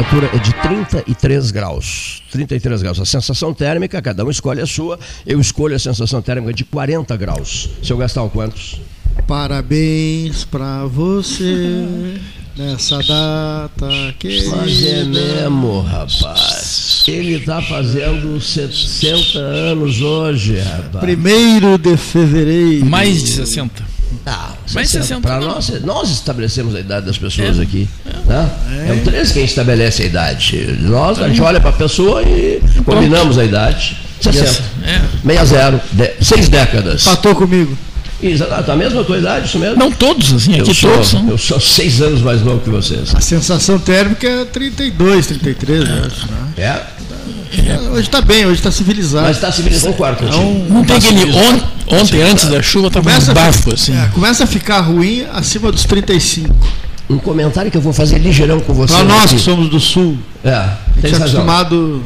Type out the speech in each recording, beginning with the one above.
temperatura é de 33 graus. 33 graus. A sensação térmica, cada um escolhe a sua. Eu escolho a sensação térmica de 40 graus. Seu Gastão, quantos? Parabéns pra você nessa data que. Mas é mesmo, rapaz. Ele tá fazendo 60 anos hoje, rapaz. Primeiro de fevereiro. Mais de 60. Ah, Mais 60 Para nós, nós estabelecemos a idade das pessoas É. aqui. Né? É. o 13 quem estabelece a idade. Nós, a gente olha para a pessoa e combinamos a idade. 60. É. 60. De, seis décadas. Empatou comigo. Exato, a mesma tua idade, isso mesmo? Não todos, assim, eu aqui sou, todos são. eu sou seis anos mais novo que vocês. A sensação térmica é 32, 33, eu acho. Né? É? Hoje está bem, hoje está civilizado. Mas está civilizado, concordo contigo. Não tem Tá aquele. On, ontem, antes da chuva, tava um bafo, assim. É, começa a ficar ruim acima dos 35. Um comentário que eu vou fazer ligeirão com você. Para nós aqui. que somos do sul, É, tens é razão. acostumado.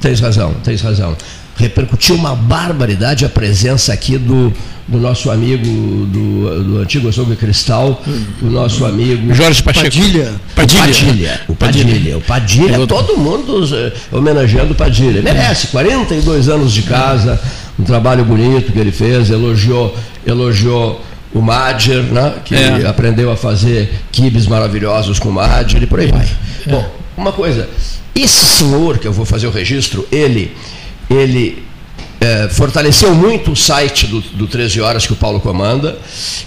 Tens razão, tens razão. Repercutiu uma barbaridade a presença aqui do, do nosso amigo do, do antigo açougue Cristal, o nosso amigo Jorge Pacheco. Padilha. Padilha. Padilha. O Padilha. O Padilha, É outro. todo mundo eh, homenageando o Padilha. Merece, 42 anos de casa, um trabalho bonito que ele fez, elogiou, elogiou o Madger, né, que É. aprendeu a fazer quibes maravilhosos com o Madger e por aí vai. Bom, uma coisa, esse senhor que eu vou fazer o registro, ele, ele eh, fortaleceu muito o site do, do 13 Horas que o Paulo comanda.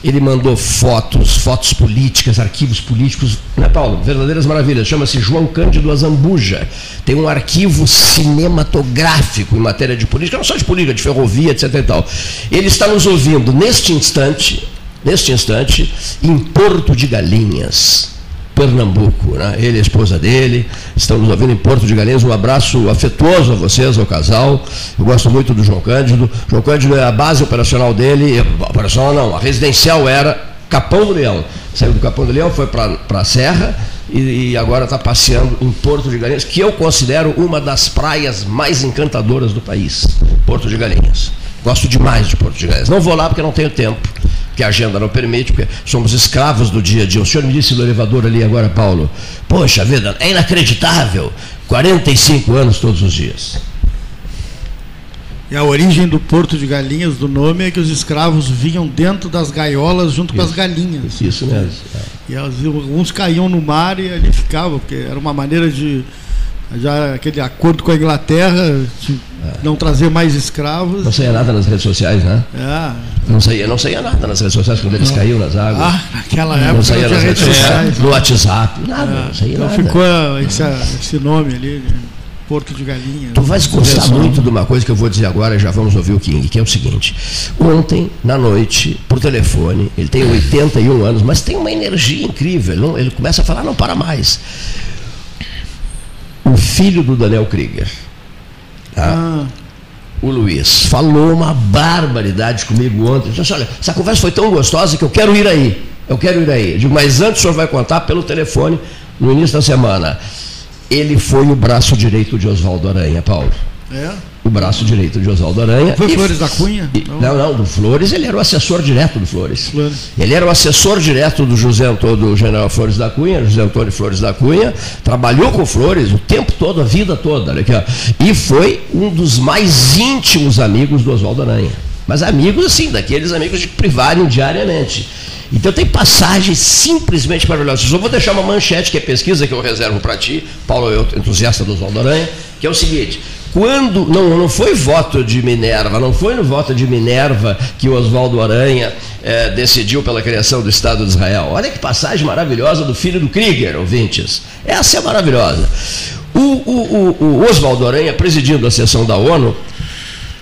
Ele mandou fotos, fotos políticas, arquivos políticos, né, Paulo? Verdadeiras maravilhas. Chama-se João Cândido Azambuja. Tem um arquivo cinematográfico em matéria de política, não só de política, de ferrovia, etc. E tal. Ele está nos ouvindo neste instante, neste instante, em Porto de Galinhas. Pernambuco, né? ele e a esposa dele, estão nos ouvindo em Porto de Galinhas. Um abraço afetuoso a vocês, ao casal. Eu gosto muito do João Cândido. João Cândido é a base operacional dele, operacional não, a residencial era Capão do Leão. Saiu do Capão do Leão, foi para a Serra e, agora está passeando em Porto de Galinhas, que eu considero uma das praias mais encantadoras do país. Porto de Galinhas. Gosto demais de Porto de Galinhas. Não vou lá porque não tenho tempo que a agenda não permite, porque somos escravos do dia a dia. O senhor me disse no elevador ali agora, Paulo, poxa vida, é inacreditável, 45 anos todos os dias. E a origem do Porto de Galinhas, do nome, é que os escravos vinham dentro das gaiolas junto com as galinhas. Isso mesmo. E as- alguns caíam no mar e ali ficavam, porque era uma maneira de. Já aquele acordo com a Inglaterra, de não trazer mais escravos. Não saía nada nas redes sociais, né? É. Não saía, não saía nada nas redes sociais quando eles caíam nas águas. Ah, naquela não época saía não nas tinha redes redes sociais, sociais. no WhatsApp, nada, É, não saía então nada. ficou esse, esse nome ali, de Porto de Galinhas. Tu vais gostar muito de uma coisa que eu vou dizer agora e já vamos ouvir o King, que é o seguinte. Ontem, na noite, por telefone, ele tem 81 anos, mas tem uma energia incrível. Ele, não- ele começa a falar, não para mais. O filho do Daniel Krieger, tá? Ah, o Luiz, falou uma barbaridade comigo ontem. Disse, olha, essa conversa foi tão gostosa que eu quero ir aí. Eu quero ir aí. Eu digo, mas antes o senhor vai contar pelo telefone no início da semana. Ele foi o braço direito de Oswaldo Aranha, Paulo. é? O braço direito de Oswaldo Aranha. Foi E- Flores da Cunha? e- não, não, do Flores, ele era o assessor direto do Flores. Flores. Ele era o assessor direto do José Antônio, do general Flores da Cunha, José Antônio Flores da Cunha, trabalhou com Flores o tempo todo, a vida toda, olha aqui, ó, e foi um dos mais íntimos amigos do Oswaldo Aranha. Mas amigos, assim, daqueles amigos de que privarem diariamente. Então tem passagens simplesmente maravilhosas. Só vou deixar uma manchete, que é pesquisa que eu reservo para ti, Paulo, eu entusiasta do Oswaldo Aranha, que é o seguinte. Quando não, não foi voto de Minerva, não foi no voto de Minerva que o Oswaldo Aranha eh, decidiu pela criação do Estado de Israel. Olha que passagem maravilhosa do filho do Krieger, ouvintes. Essa é maravilhosa. O, o, o, o Oswaldo Aranha, presidindo a sessão da ONU,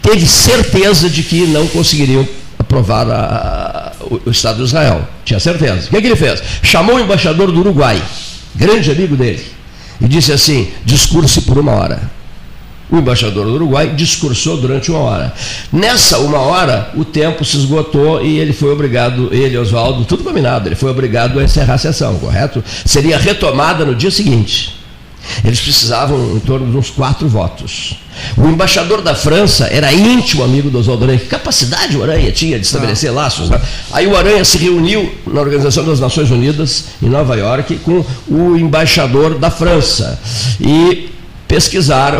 teve certeza de que não conseguiriam aprovar a- o, o Estado de Israel. Tinha certeza. O que, que ele fez? Chamou o embaixador do Uruguai, grande amigo dele, e disse assim: discurse por uma hora. O embaixador do Uruguai discursou durante uma hora. Nessa uma hora, o tempo se esgotou e ele foi obrigado, ele, Oswaldo, tudo combinado, ele foi obrigado a encerrar a sessão, correto? Seria retomada no dia seguinte. Eles precisavam em torno de uns quatro votos. O embaixador da França era íntimo amigo do Oswaldo Aranha. Que capacidade o Aranha tinha de estabelecer laços. Né? Aí o Aranha se reuniu na Organização das Nações Unidas, em Nova York, com o embaixador da França. E pesquisaram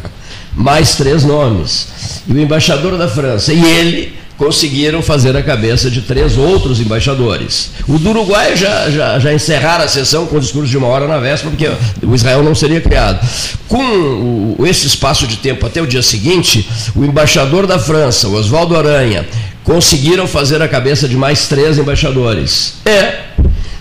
mais três nomes. E o embaixador da França e ele conseguiram fazer a cabeça de três outros embaixadores. O do Uruguai já, já, já encerraram a sessão com o discurso de uma hora na véspera, porque o Israel não seria criado. Com o, esse espaço de tempo até o dia seguinte, o embaixador da França, Oswaldo Aranha, conseguiram fazer a cabeça de mais três embaixadores. É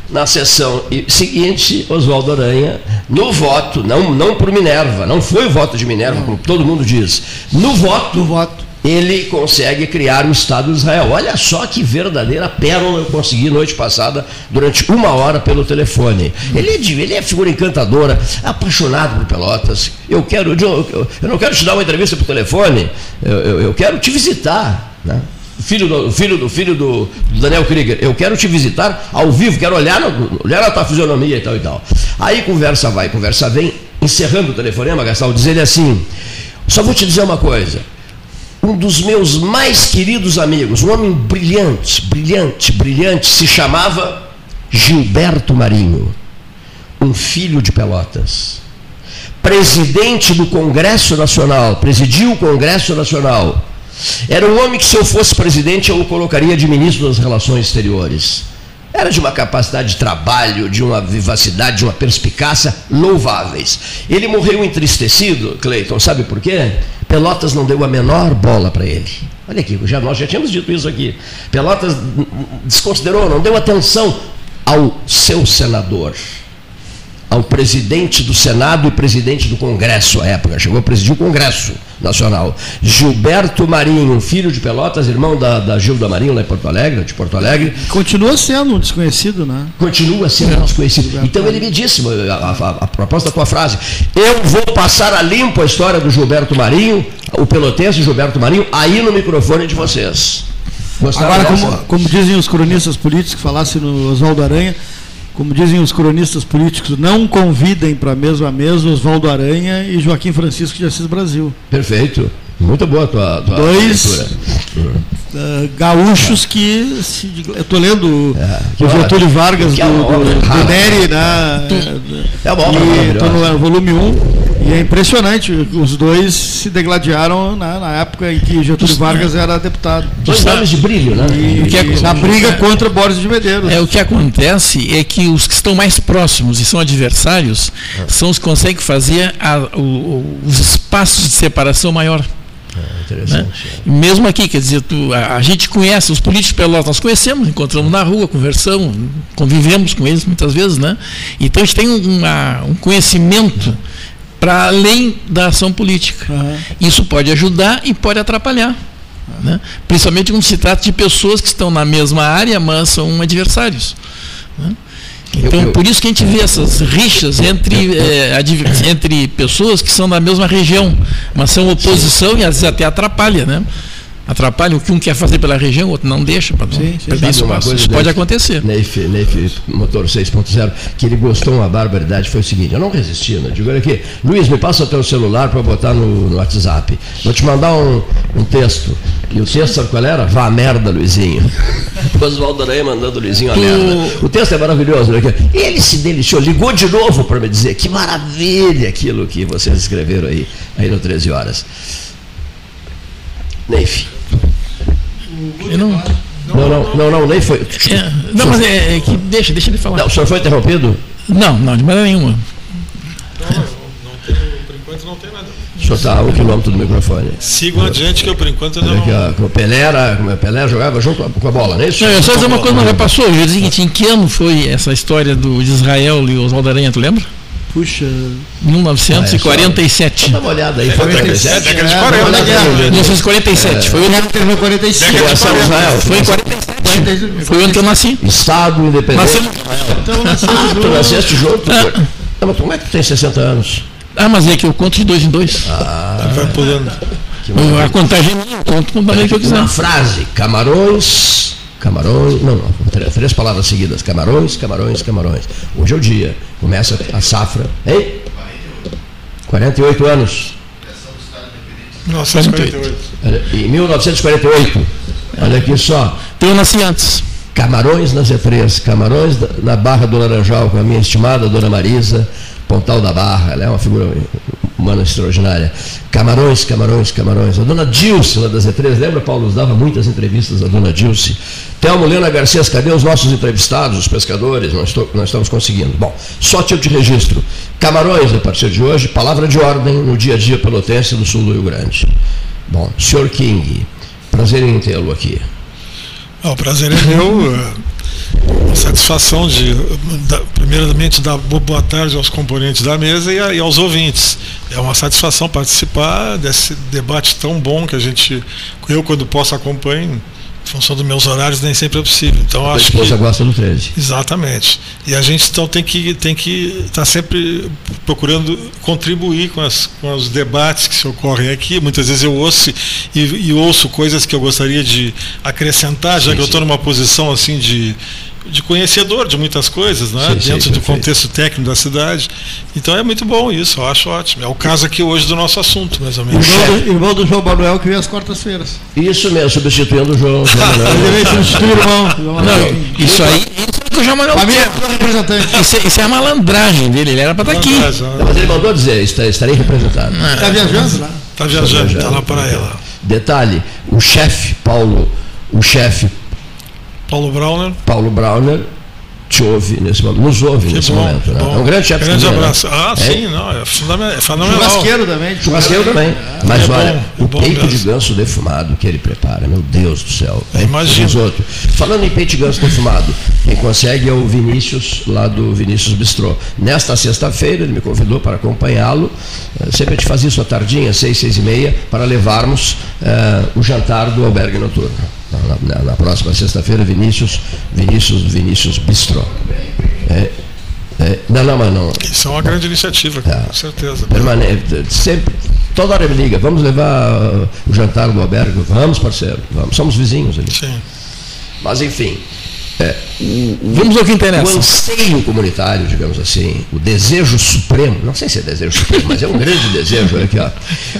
na sessão seguinte, Oswaldo Aranha, no voto, não, não por Minerva, não foi o voto de Minerva, como todo mundo diz, no voto, no voto ele consegue criar o Estado de Israel. Olha só que verdadeira pérola eu consegui noite passada, durante uma hora pelo telefone. Ele é, ele é figura encantadora, apaixonado por Pelotas. Eu quero, eu, eu não quero te dar uma entrevista por telefone, eu, eu, eu quero te visitar. Né? Filho do, filho do filho do, Daniel Krieger, eu quero te visitar ao vivo, quero olhar, olhar a tua fisionomia e tal e tal. Aí conversa vai, conversa vem, encerrando o telefonema, Gastão, diz ele assim: só vou te dizer uma coisa um dos meus mais queridos amigos, um homem brilhante, brilhante, brilhante, se chamava Gilberto Marinho, um filho de Pelotas. Presidente do Congresso Nacional, presidiu o Congresso Nacional. Era um homem que, se eu fosse presidente, eu o colocaria de ministro das Relações Exteriores. Era de uma capacidade de trabalho, de uma vivacidade, de uma perspicácia louváveis. Ele morreu entristecido, Cleiton, sabe por quê? Pelotas não deu a menor bola para ele. Olha aqui, já, nós já tínhamos dito isso aqui. Pelotas desconsiderou, não deu atenção ao seu senador ao presidente do Senado e presidente do Congresso à época, chegou a presidir o Congresso Nacional. Gilberto Marinho, filho de Pelotas, irmão da, da Gilda Marinho, lá em Porto Alegre, de Porto Alegre. Continua sendo um desconhecido, né? Continua sendo um desconhecido. Então ele me disse, a, a, a, proposta da tua frase, eu vou passar a limpo a história do Gilberto Marinho, o pelotense Gilberto Marinho, aí no microfone de vocês. Gostaram Agora, como, como, dizem os cronistas políticos que falassem no Oswaldo Aranha, como dizem os cronistas políticos, não convidem para a mesma mesa Oswaldo Aranha e Joaquim Francisco de Assis Brasil. Perfeito. Muito boa a tua, tua Dois uh, gaúchos que. Se, eu estou lendo é, o Getúlio Vargas do, do, do, Neri, né? É bom, Estou no volume 1. E é impressionante, os dois se degladiaram na, na época em que Getúlio Vargas era deputado. Dois nomes de brilho, né? E, que é, na briga contra Boris de Medeiros. É, o que acontece é que os que estão mais próximos e são adversários é. são os que conseguem fazer a, o, os espaços de separação maior. É, né? Mesmo aqui, quer dizer, tu, a, a, gente conhece os políticos pelotas, nós conhecemos, encontramos na rua, conversamos, convivemos com eles muitas vezes, né? Então a gente tem uma, um conhecimento para além da ação política. Uhum. Isso pode ajudar e pode atrapalhar. Uhum. Né? Principalmente quando se trata de pessoas que estão na mesma área, mas são adversários. Né? Então, eu, eu, por isso que a gente vê essas rixas entre, é, entre pessoas que são da mesma região, mas são oposição e às vezes até atrapalha, né? Atrapalha o que um quer fazer pela região, o outro não deixa para isso, pode acontecer. Neif, Neif motor 6.0, que ele gostou uma barbaridade, foi o seguinte, eu não resisti, né? Digo, olha aqui, Luiz, me passa o teu celular para botar no, no, WhatsApp. Vou te mandar um, um, texto. E o texto, sabe qual era? Vá a merda, Luizinho. Oswaldo Aranha mandando o Luizinho a tu... merda. O texto é maravilhoso, né? Ele se deliciou, ligou de novo para me dizer que maravilha aquilo que vocês escreveram aí, aí no 13 horas. Neif. Eu não... Não, não, não, não, nem foi. É, não, mas é, é, que deixa, deixa ele falar. Não, o senhor foi interrompido? Não, não, de maneira nenhuma. Não, não, não tem, por enquanto não tem nada. O senhor está a um quilômetro do microfone. Sigam adiante que eu por enquanto não. Aqui, ó, o Pelé, era, o Pelé jogava junto com a bola, não é isso? Não, eu só dizer uma coisa, mas já passou. Eu ia dizer o seguinte, em que ano foi essa história do, de Israel e Oswaldo Aranha, tu lembra? Puxa. 1947. Ah, é, dá uma olhada aí. Foi 47. Década de 40. 1947. Foi o ano que 45. Foi em 47. Foi o ano que eu nasci. Estado independente. Nascemos. Então, ah, tu nasceste junto? Ah. mas como é que tu tem 60 anos? Ah, mas é que eu conto de dois em dois. Ah. Vai pulando. A contagem eu conto com o que eu quiser. Uma frase. Camarões Camarões, não, não, três palavras seguidas. Camarões, camarões, camarões. Hoje é o dia. Começa a safra. Hein? 48 anos. 1948. Em 1948. Olha aqui só. Eu nasci antes. Camarões na Z3, Camarões na Barra do Laranjal, com a minha estimada dona Marisa, Pontal da Barra, ela é uma figura humana extraordinária. Camarões, Camarões, Camarões. A dona Dilce, lá da Z3, lembra, Paulo? Dava muitas entrevistas à dona Dilce. Telmo Lena Garcia, cadê os nossos entrevistados, os pescadores? Nós, nós estamos conseguindo. Bom, só tipo de registro. Camarões, a partir de hoje, palavra de ordem no dia a dia pelotense do sul do Rio Grande. Bom, senhor King, prazer em tê-lo aqui. O prazer é meu. Satisfação de, da, primeiramente, dar boa tarde aos componentes da mesa e, a, e, aos ouvintes. É uma satisfação participar desse debate tão bom que a gente, eu, quando posso, acompanho em função dos meus horários nem sempre é possível. Então a acho esposa que, gosta do 13. Exatamente. E a gente então tem que tem que estar tá sempre procurando contribuir com, as, com os debates que se ocorrem aqui. Muitas vezes eu ouço e, e ouço coisas que eu gostaria de acrescentar, já sim, que eu estou numa posição assim de de conhecedor de muitas coisas, né? Sim, dentro sim, do contexto técnico da cidade. Então é muito bom isso, eu acho ótimo. É o caso aqui hoje do nosso assunto, mais ou menos. Irmão do, irmão do João Manuel que vem às quartas-feiras. Isso mesmo, substituindo o João, João Manuel. Ele vem substituir o irmão. Não, isso aí, isso é o João Manuel. representante. Isso, é, isso é a malandragem dele, ele era para estar tá aqui. Não, mas ele mandou dizer, estarei representado. Está viajando lá? Está viajando, está lá para ela. Detalhe, o chefe Paulo, o chefe Paulo Brauner. Paulo Brauner te ouve nesse momento, nos ouve que nesse bom, momento. Né? É um grande chefe Grande abraço. Né? Ah, é? sim, não, é, é fenomenal. Churrasqueiro também. Churrasqueiro também. É. Mas é olha, bom, o peito de ganso defumado que ele prepara, meu Deus do céu. É, Imagina. Falando em peito de ganso defumado, quem consegue é o Vinícius, lá do Vinícius Bistrô. Nesta sexta-feira, ele me convidou para acompanhá-lo. Eh, sempre a gente faz isso à tardinha, seis, seis e meia, para levarmos uh, o jantar do albergue noturno. Na, na, na próxima sexta-feira, Vinícius, Vinícius, Vinícius Bistrô. É, é, não, não, mas não. Isso é uma grande iniciativa, é, com certeza. Permanente, sempre, toda hora me liga, vamos levar o jantar do albergue? Vamos, parceiro, vamos, somos vizinhos ali. Sim. Mas enfim, é, o, Vamos ao que interessa. O anseio comunitário, digamos assim, o desejo supremo, não sei se é desejo supremo, mas é um grande desejo, olha aqui, ó.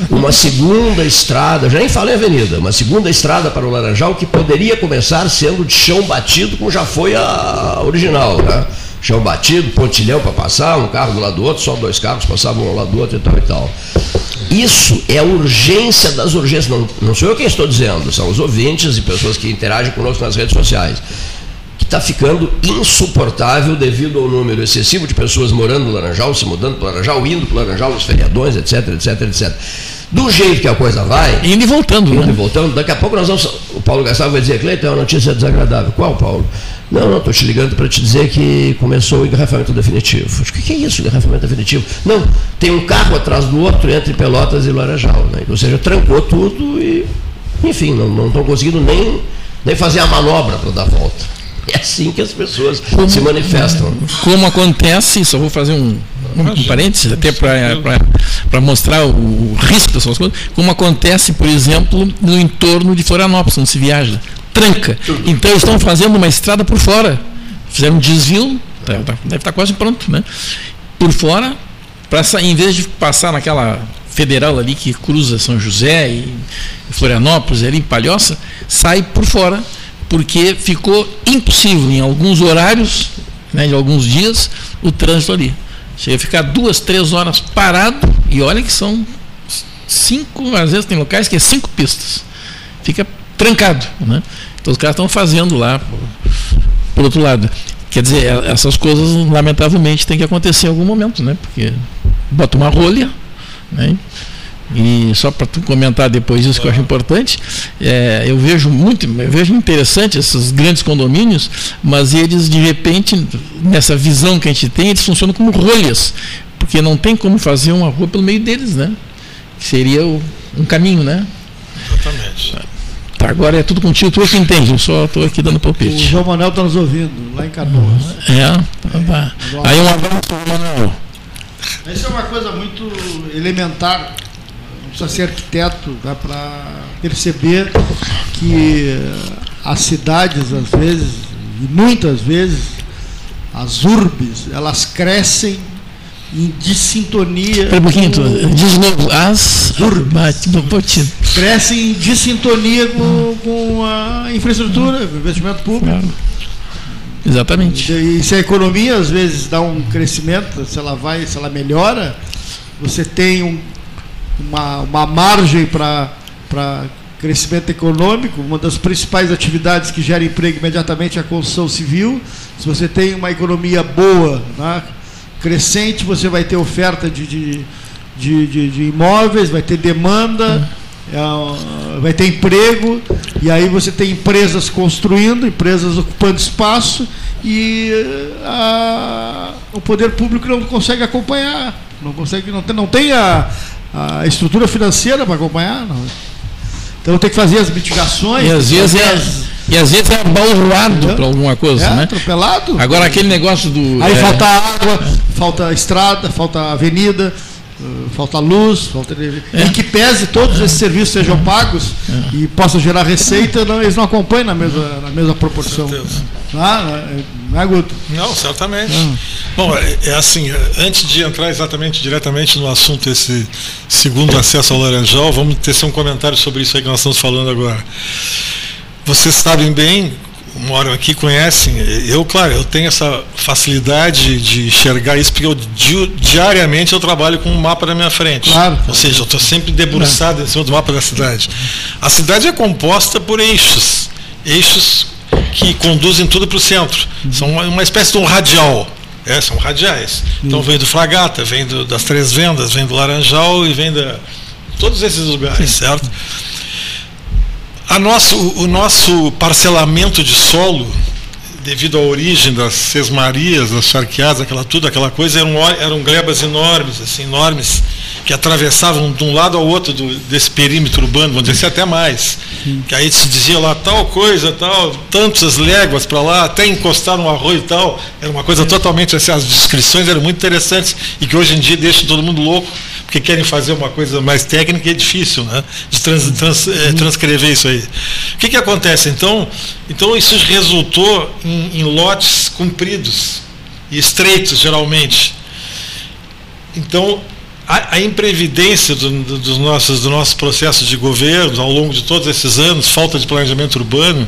Uma segunda estrada, já nem falei avenida, uma segunda estrada para o Laranjal que poderia começar sendo de chão batido, como já foi a original, né? Chão batido, pontilhão para passar, um carro do lado do outro, só dois carros passavam um ao lado do outro e tal e tal. Isso é a urgência das urgências. Não, não sou eu quem estou dizendo, são os ouvintes e pessoas que interagem conosco nas redes sociais está ficando insuportável devido ao número excessivo de pessoas morando no Laranjal, se mudando para o Laranjal, indo para o Laranjal, nos feriadões, etc, etc, etc. Do jeito que a coisa vai. Indo e voltando, Indo né? e voltando. Daqui a pouco nós vamos. O Paulo Gastavo vai dizer, Cleiton, é uma notícia desagradável. Qual, Paulo? Não, não, estou te ligando para te dizer que começou o engarrafamento definitivo. O que, que é isso, engarrafamento definitivo? Não, tem um carro atrás do outro entre Pelotas e Laranjal. Né? Ou seja, trancou tudo e, enfim, não estão conseguindo nem, nem fazer a manobra para dar volta. É assim que as pessoas como, se manifestam. Como acontece, só vou fazer um, um parênteses, até para mostrar o, o, risco dessas coisas, como acontece, por exemplo, no entorno de Florianópolis, onde se viaja. Tranca. Então eles estão fazendo uma estrada por fora. Fizeram um desvio, tá, tá, deve estar quase pronto, né? Por fora, para em vez de passar naquela federal ali que cruza São José e Florianópolis, ali em Palhoça, sai por fora porque ficou impossível em alguns horários, né, de alguns dias, o trânsito ali. Chega a ficar duas, três horas parado, e olha que são cinco, às vezes tem locais que é cinco pistas. Fica trancado. Né? Então os caras estão fazendo lá, por, por outro lado. Quer dizer, é, essas coisas, lamentavelmente, tem que acontecer em algum momento, né? Porque bota uma rolha, né? E só para comentar depois isso que eu acho importante, é, eu vejo muito, eu vejo interessante esses grandes condomínios, mas eles de repente, nessa visão que a gente tem, eles funcionam como rolhas, porque não tem como fazer uma rua pelo meio deles, né? Que seria o, um caminho, né? Exatamente. Tá, agora é tudo contigo, tu é que entende, eu só estou aqui dando palpite. O João Manuel está nos ouvindo, lá em Canoas. É, tá, tá. Aí um abraço, Manuel. Isso é uma coisa muito elementar precisa ser arquiteto dá para perceber que as cidades, às vezes, e muitas vezes, as urbes, elas crescem em dissintonia. Espera um pouquinho, com... diz de novo, as urbas crescem em dissintonia com, com a infraestrutura, com o investimento público. Exatamente. E, e se a economia às vezes dá um crescimento, se ela vai, se ela melhora, você tem um, uma, uma margem para crescimento econômico, uma das principais atividades que gera emprego imediatamente é a construção civil. Se você tem uma economia boa, né, crescente, você vai ter oferta de, de, de, de, imóveis, vai ter demanda, é, vai ter emprego, e aí você tem empresas construindo, empresas ocupando espaço, e a, o poder público não consegue acompanhar, não consegue, não tem, não tem a, a estrutura financeira para acompanhar. Não. Então tem que fazer as mitigações. E às vezes é, as... e às vezes é balroado para alguma coisa, é, né? Atropelado. Agora aquele negócio do. Aí é... falta água, falta estrada, falta avenida, falta luz, falta é. e que pese todos esses serviços sejam pagos é. e possam gerar receita, não, eles não acompanham na mesma, na mesma proporção. Ah, não é, Guto? Não, certamente. Ah. Bom, é, é, assim, antes de entrar exatamente diretamente no assunto esse segundo acesso ao Laranjal, vamos tecer um comentário sobre isso aí que nós estamos falando agora. Vocês sabem bem, moram aqui, conhecem, eu, claro, eu tenho essa facilidade de enxergar isso, porque eu diariamente eu trabalho com um mapa na minha frente. Claro. Ou seja, eu estou sempre debruçado em cima do mapa da cidade. A cidade é composta por eixos. Eixos que conduzem tudo para o centro. São uma, uma, espécie de um radial. É, são radiais. Então vem do Fragata, vem do, das Três Vendas, vem do Laranjal e vem da. Todos esses lugares, certo? A nosso, o nosso parcelamento de solo, devido à origem das sesmarias, das charqueadas, aquela tudo, aquela coisa, eram, eram glebas enormes, assim, enormes que atravessavam de um lado ao outro do, desse perímetro urbano, vamos dizer assim, até mais. Que aí se dizia lá tal coisa, tal, tantas léguas para lá, até encostar no arroio e tal. Era uma coisa totalmente assim, as descrições eram muito interessantes e que hoje em dia deixam todo mundo louco, porque querem fazer uma coisa mais técnica e é difícil, né? De trans, trans, é, transcrever isso aí. O que, que acontece? Então, então isso resultou em, em lotes compridos e estreitos, geralmente. Então, a, a imprevidência do, do, dos nossos, do nosso processo de governo ao longo de todos esses anos, falta de planejamento urbano,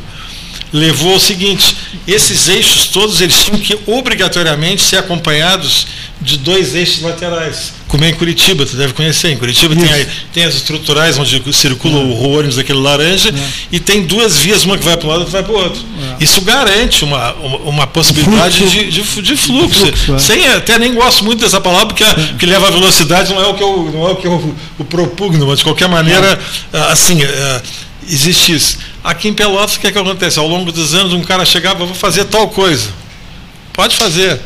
levou ao seguinte: esses eixos todos eles tinham que obrigatoriamente ser acompanhados de dois eixos laterais. Como é em Curitiba, tu deve conhecer. Em Curitiba tem, aí, tem, as estruturais onde circula é. o ônibus daquele laranja é. e tem duas vias, uma que vai para um lado e outra vai para o outro. É. Isso garante uma, uma, uma possibilidade fluxo. De, de, de, fluxo. fluxo é. Sem, até nem gosto muito dessa palavra, porque a, que leva a velocidade não é o que eu, não é o, que eu o propugno, mas de qualquer maneira, é. assim, é, existe isso. Aqui em Pelotas, o que, é que acontece? Ao longo dos anos, um cara chegava, vou fazer tal coisa. Pode fazer.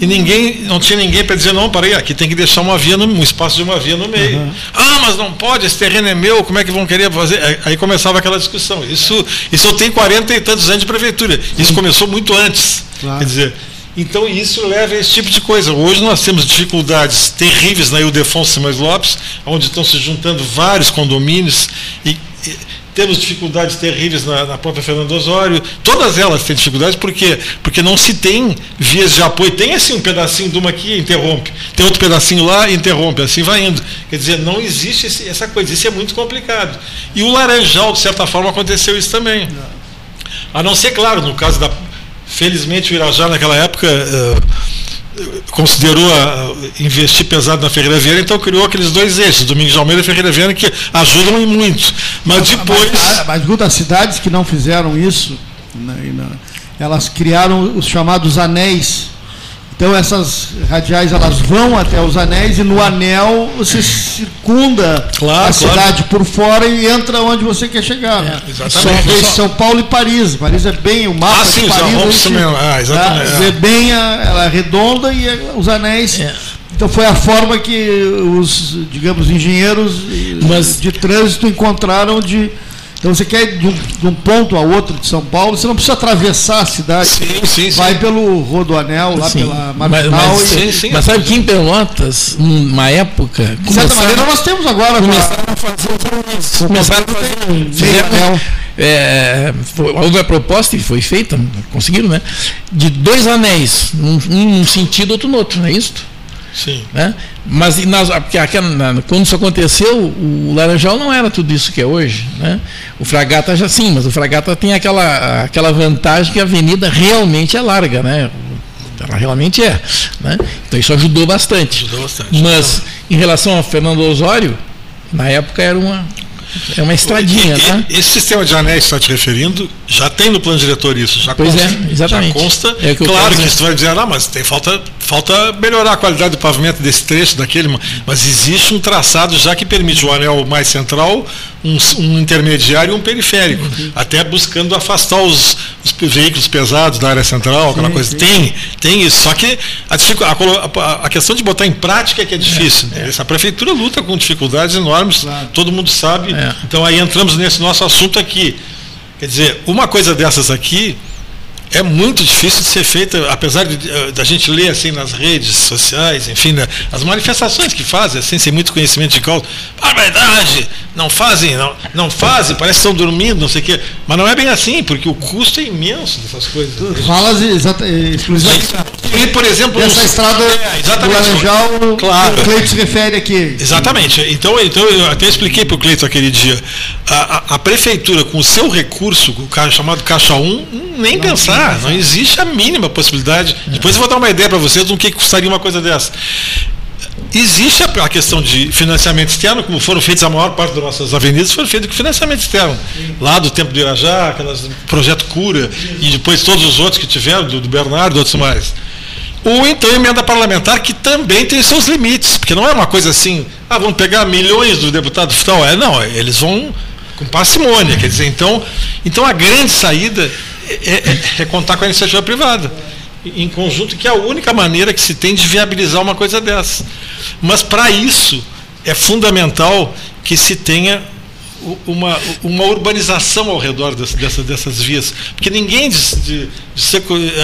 E ninguém, não tinha ninguém para dizer, não, parei, aqui tem que deixar uma via, no, um espaço de uma via no meio. Uhum. Ah, mas não pode, esse terreno é meu, como é que vão querer fazer? Aí começava aquela discussão. Isso, isso eu tenho 40 e tantos anos de prefeitura. Isso começou muito antes. Claro. Quer dizer, então isso leva a esse tipo de coisa. Hoje nós temos dificuldades terríveis na Ildefonso Simões Lopes, onde estão se juntando vários condomínios e, e temos dificuldades terríveis na, na, própria Fernando Osório, todas elas têm dificuldades, por quê? Porque não se tem vias de apoio, tem assim um pedacinho de uma aqui interrompe, tem outro pedacinho lá e interrompe, assim vai indo. Quer dizer, não existe esse, essa coisa, isso é muito complicado. E o Laranjal, de certa forma, aconteceu isso também. A não ser, claro, no caso da. Felizmente o Irajá naquela época. Uh, considerou a, investir pesado na Ferreira Viana, então criou aqueles dois eixos, Domingos de Almeida e Ferreira Viana, que ajudam em muito. Mas depois. Mas, mas, mas as cidades que não fizeram isso, né, elas criaram os chamados anéis então essas radiais elas vão até os anéis e no anel você circunda claro, a cidade claro. por fora e entra onde você quer chegar. É, exatamente. São, São Paulo e Paris. Paris é bem o mapa ah, sim, de Paris. Gente, ah, exatamente. Tá, é bem a, ela é redonda e os anéis. É. Então foi a forma que os, digamos, engenheiros Mas, de trânsito encontraram de então você quer ir de um, de um, ponto a outro de São Paulo, você não precisa atravessar a cidade. Sim, sim, Vai sim. pelo Rodoanel, lá sim. pela Marginal. Mas, mas, e, sim, mas sabe que em Pelotas, numa época. De certa maneira nós temos agora. Começaram a fazer. Começaram a fazer. Fizeram, é, houve a proposta e foi feita, conseguiram, né? De dois anéis, um, um num sentido, outro no outro, não é isso? Sim. Né? Mas nas, porque aquela, quando isso aconteceu, o Laranjal não era tudo isso que é hoje. Né? O Fragata já sim, mas o Fragata tem aquela, aquela vantagem que a avenida realmente é larga. Né? Ela realmente é. Né? Então isso ajudou bastante. Ajudou bastante. Mas em relação a Fernando Osório, na época era uma, é uma estradinha, e, tá? Esse sistema de anéis que está te referindo, já tem no plano diretor isso, já pois consta. É, exatamente. Já consta. É que claro que você vai dizer, ah, mas tem falta, falta melhorar a qualidade do pavimento desse trecho, daquele, mas existe um traçado já que permite o anel mais central, um, um intermediário e um periférico, uhum. até buscando afastar os, os, veículos pesados da área central, aquela sim, coisa. Sim. Tem, tem isso. Só que a, a, a, questão de botar em prática é que é difícil. É, né? é. A prefeitura luta com dificuldades enormes, claro. todo mundo sabe. É. Então aí entramos nesse nosso assunto aqui. Quer dizer, uma coisa dessas aqui é muito difícil de ser feita, apesar eh, da gente ler assim nas redes sociais, enfim, né, as manifestações que fazem, assim, sem muito conhecimento de causa. A verdade, não fazem, não, não fazem, parece que estão dormindo, não sei o quê. Mas não é bem assim, porque o custo é imenso dessas coisas. falas exclusivamente. E, por exemplo, essa estrada é, exatamente, do Laranjal, claro. o Cleito se refere aqui. Exatamente. Então, então eu até expliquei para o Cleito aquele dia. A, a, a, prefeitura, com o seu recurso, o chamado Caixa 1, nem não, pensar ah, não existe a mínima possibilidade. Depois eu vou dar uma ideia para vocês do que custaria uma coisa dessa. Existe a questão de financiamento externo, como foram feitas a maior parte das nossas avenidas, foram feitas com financiamento externo. Lá do tempo do Irajá, aquelas projeto Cura, e depois todos os outros que tiveram, do, do Bernardo e outros mais. Ou então emenda parlamentar, que também tem seus limites, porque não é uma coisa assim, ah, vamos pegar milhões do deputado tal. É, não, eles vão com parcimônia. Quer dizer, então, então a grande saída é, é, é, contar com a iniciativa privada, em conjunto, que é a única maneira que se tem de viabilizar uma coisa dessa. Mas para isso é fundamental que se tenha uma, uma urbanização ao redor dessa, dessa, dessas vias. Porque ninguém de, de, de, ser,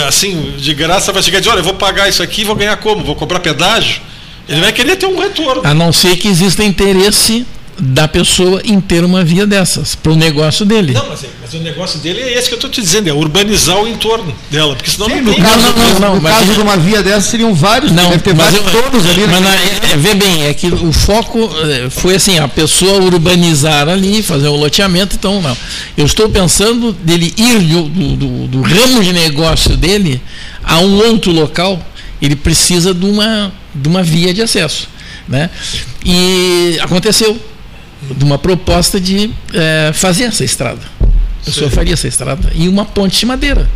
assim, de graça vai chegar e dizer, olha, eu vou pagar isso aqui, vou ganhar como? Vou cobrar pedágio? Ele vai querer ter um retorno. A não ser que exista interesse da pessoa em ter uma via dessas, para o negócio dele. Não, mas, é, mas, o negócio dele é esse que eu estou te dizendo, é urbanizar o entorno dela, porque senão Sim, não tem. No caso, não, não, no caso de uma via dessa seriam vários, não, deve ter vários eu, todos ali. Mas né? na, é, vê bem, é que o foco é, foi assim, a pessoa urbanizar ali, fazer o loteamento, então não. Eu estou pensando dele ir do, do, do ramo de negócio dele a um outro local, ele precisa de uma, de uma via de acesso. Né? E aconteceu de uma proposta de é, fazer essa estrada. A pessoa Sim. faria essa estrada e uma ponte de madeira.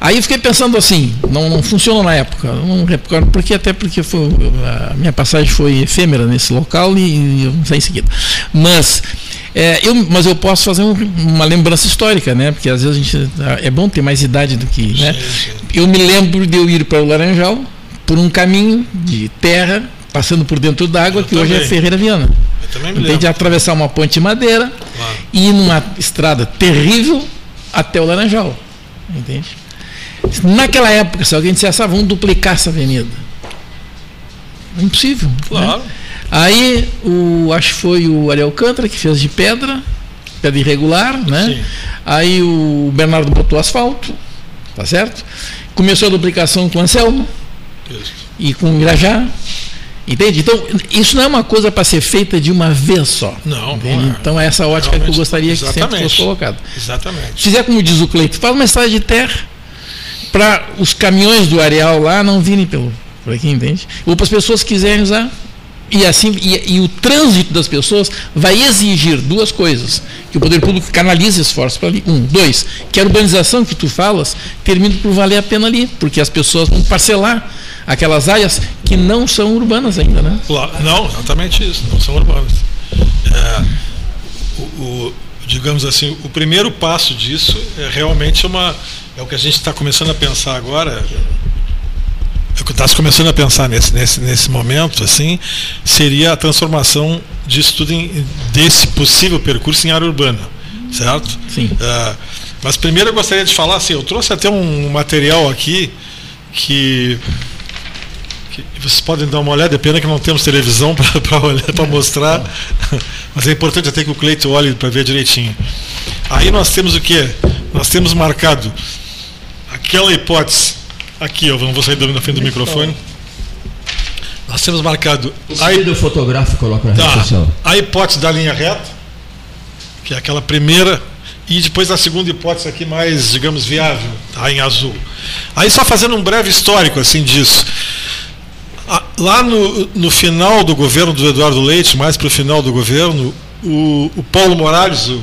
Aí eu fiquei pensando assim, não, não funcionou na época, não recordo porque até porque foi, a minha passagem foi efêmera nesse local e, eu não sei em seguida. Mas é, eu, mas eu posso fazer um, uma lembrança histórica, né? Porque às vezes a gente é bom ter mais idade do que, né? Eu me lembro de eu ir para o Laranjal por um caminho de terra passando por dentro d'água, que também. hoje é Ferreira Viana. Tem de atravessar uma ponte de madeira claro. e ir numa estrada terrível até o Laranjal. Entende? Naquela época, se alguém dissesse, ah, vamos duplicar essa avenida. Impossível. Né? Claro. Né? Aí, o, acho que foi o Ariel Alcântara que fez de pedra, pedra irregular, né? Sim. Aí o Bernardo botou asfalto, tá certo? Começou a duplicação com o Anselmo Isso. e com o Irajá. Entende? Então, isso não é uma coisa para ser feita de uma vez só. Não. não é. Então, é essa ótica Realmente, que eu gostaria que sempre fosse colocada. Exatamente. Se fizer como diz o Cleito, faz uma estrada de terra para os caminhões do areal lá não virem pelo, por aqui, entende? Ou para as pessoas que quiserem usar. E assim e, e, o trânsito das pessoas vai exigir duas coisas: que o poder público canalize esforços para ali. Um, dois, que a urbanização que tu falas termine por valer a pena ali, porque as pessoas vão parcelar aquelas áreas que não são urbanas ainda, né? Não, exatamente isso, não são urbanas. É, o, o, digamos assim, o primeiro passo disso é realmente uma. É o que a gente está começando a pensar agora. Está começando a pensar nesse, nesse, nesse momento, assim, seria a transformação disso tudo em, desse possível percurso em área urbana, certo? Sim. É, mas primeiro eu gostaria de falar assim, eu trouxe até um material aqui que vocês podem dar uma olhada, é pena que não temos televisão para mostrar, mas é importante até que o Cleito olhe para ver direitinho. Aí nós temos o que? Nós temos marcado aquela hipótese, aqui, ó, não vou sair da frente do microfone. Nós temos marcado. Aí eu fotográfico coloco na tá, rede social. A hipótese da linha reta, que é aquela primeira, e depois a segunda hipótese aqui mais, digamos, viável, tá, em azul. Aí só fazendo um breve histórico assim disso. Lá no, no final do governo do Eduardo Leite, mais para o final do governo, o, o Paulo Morales, o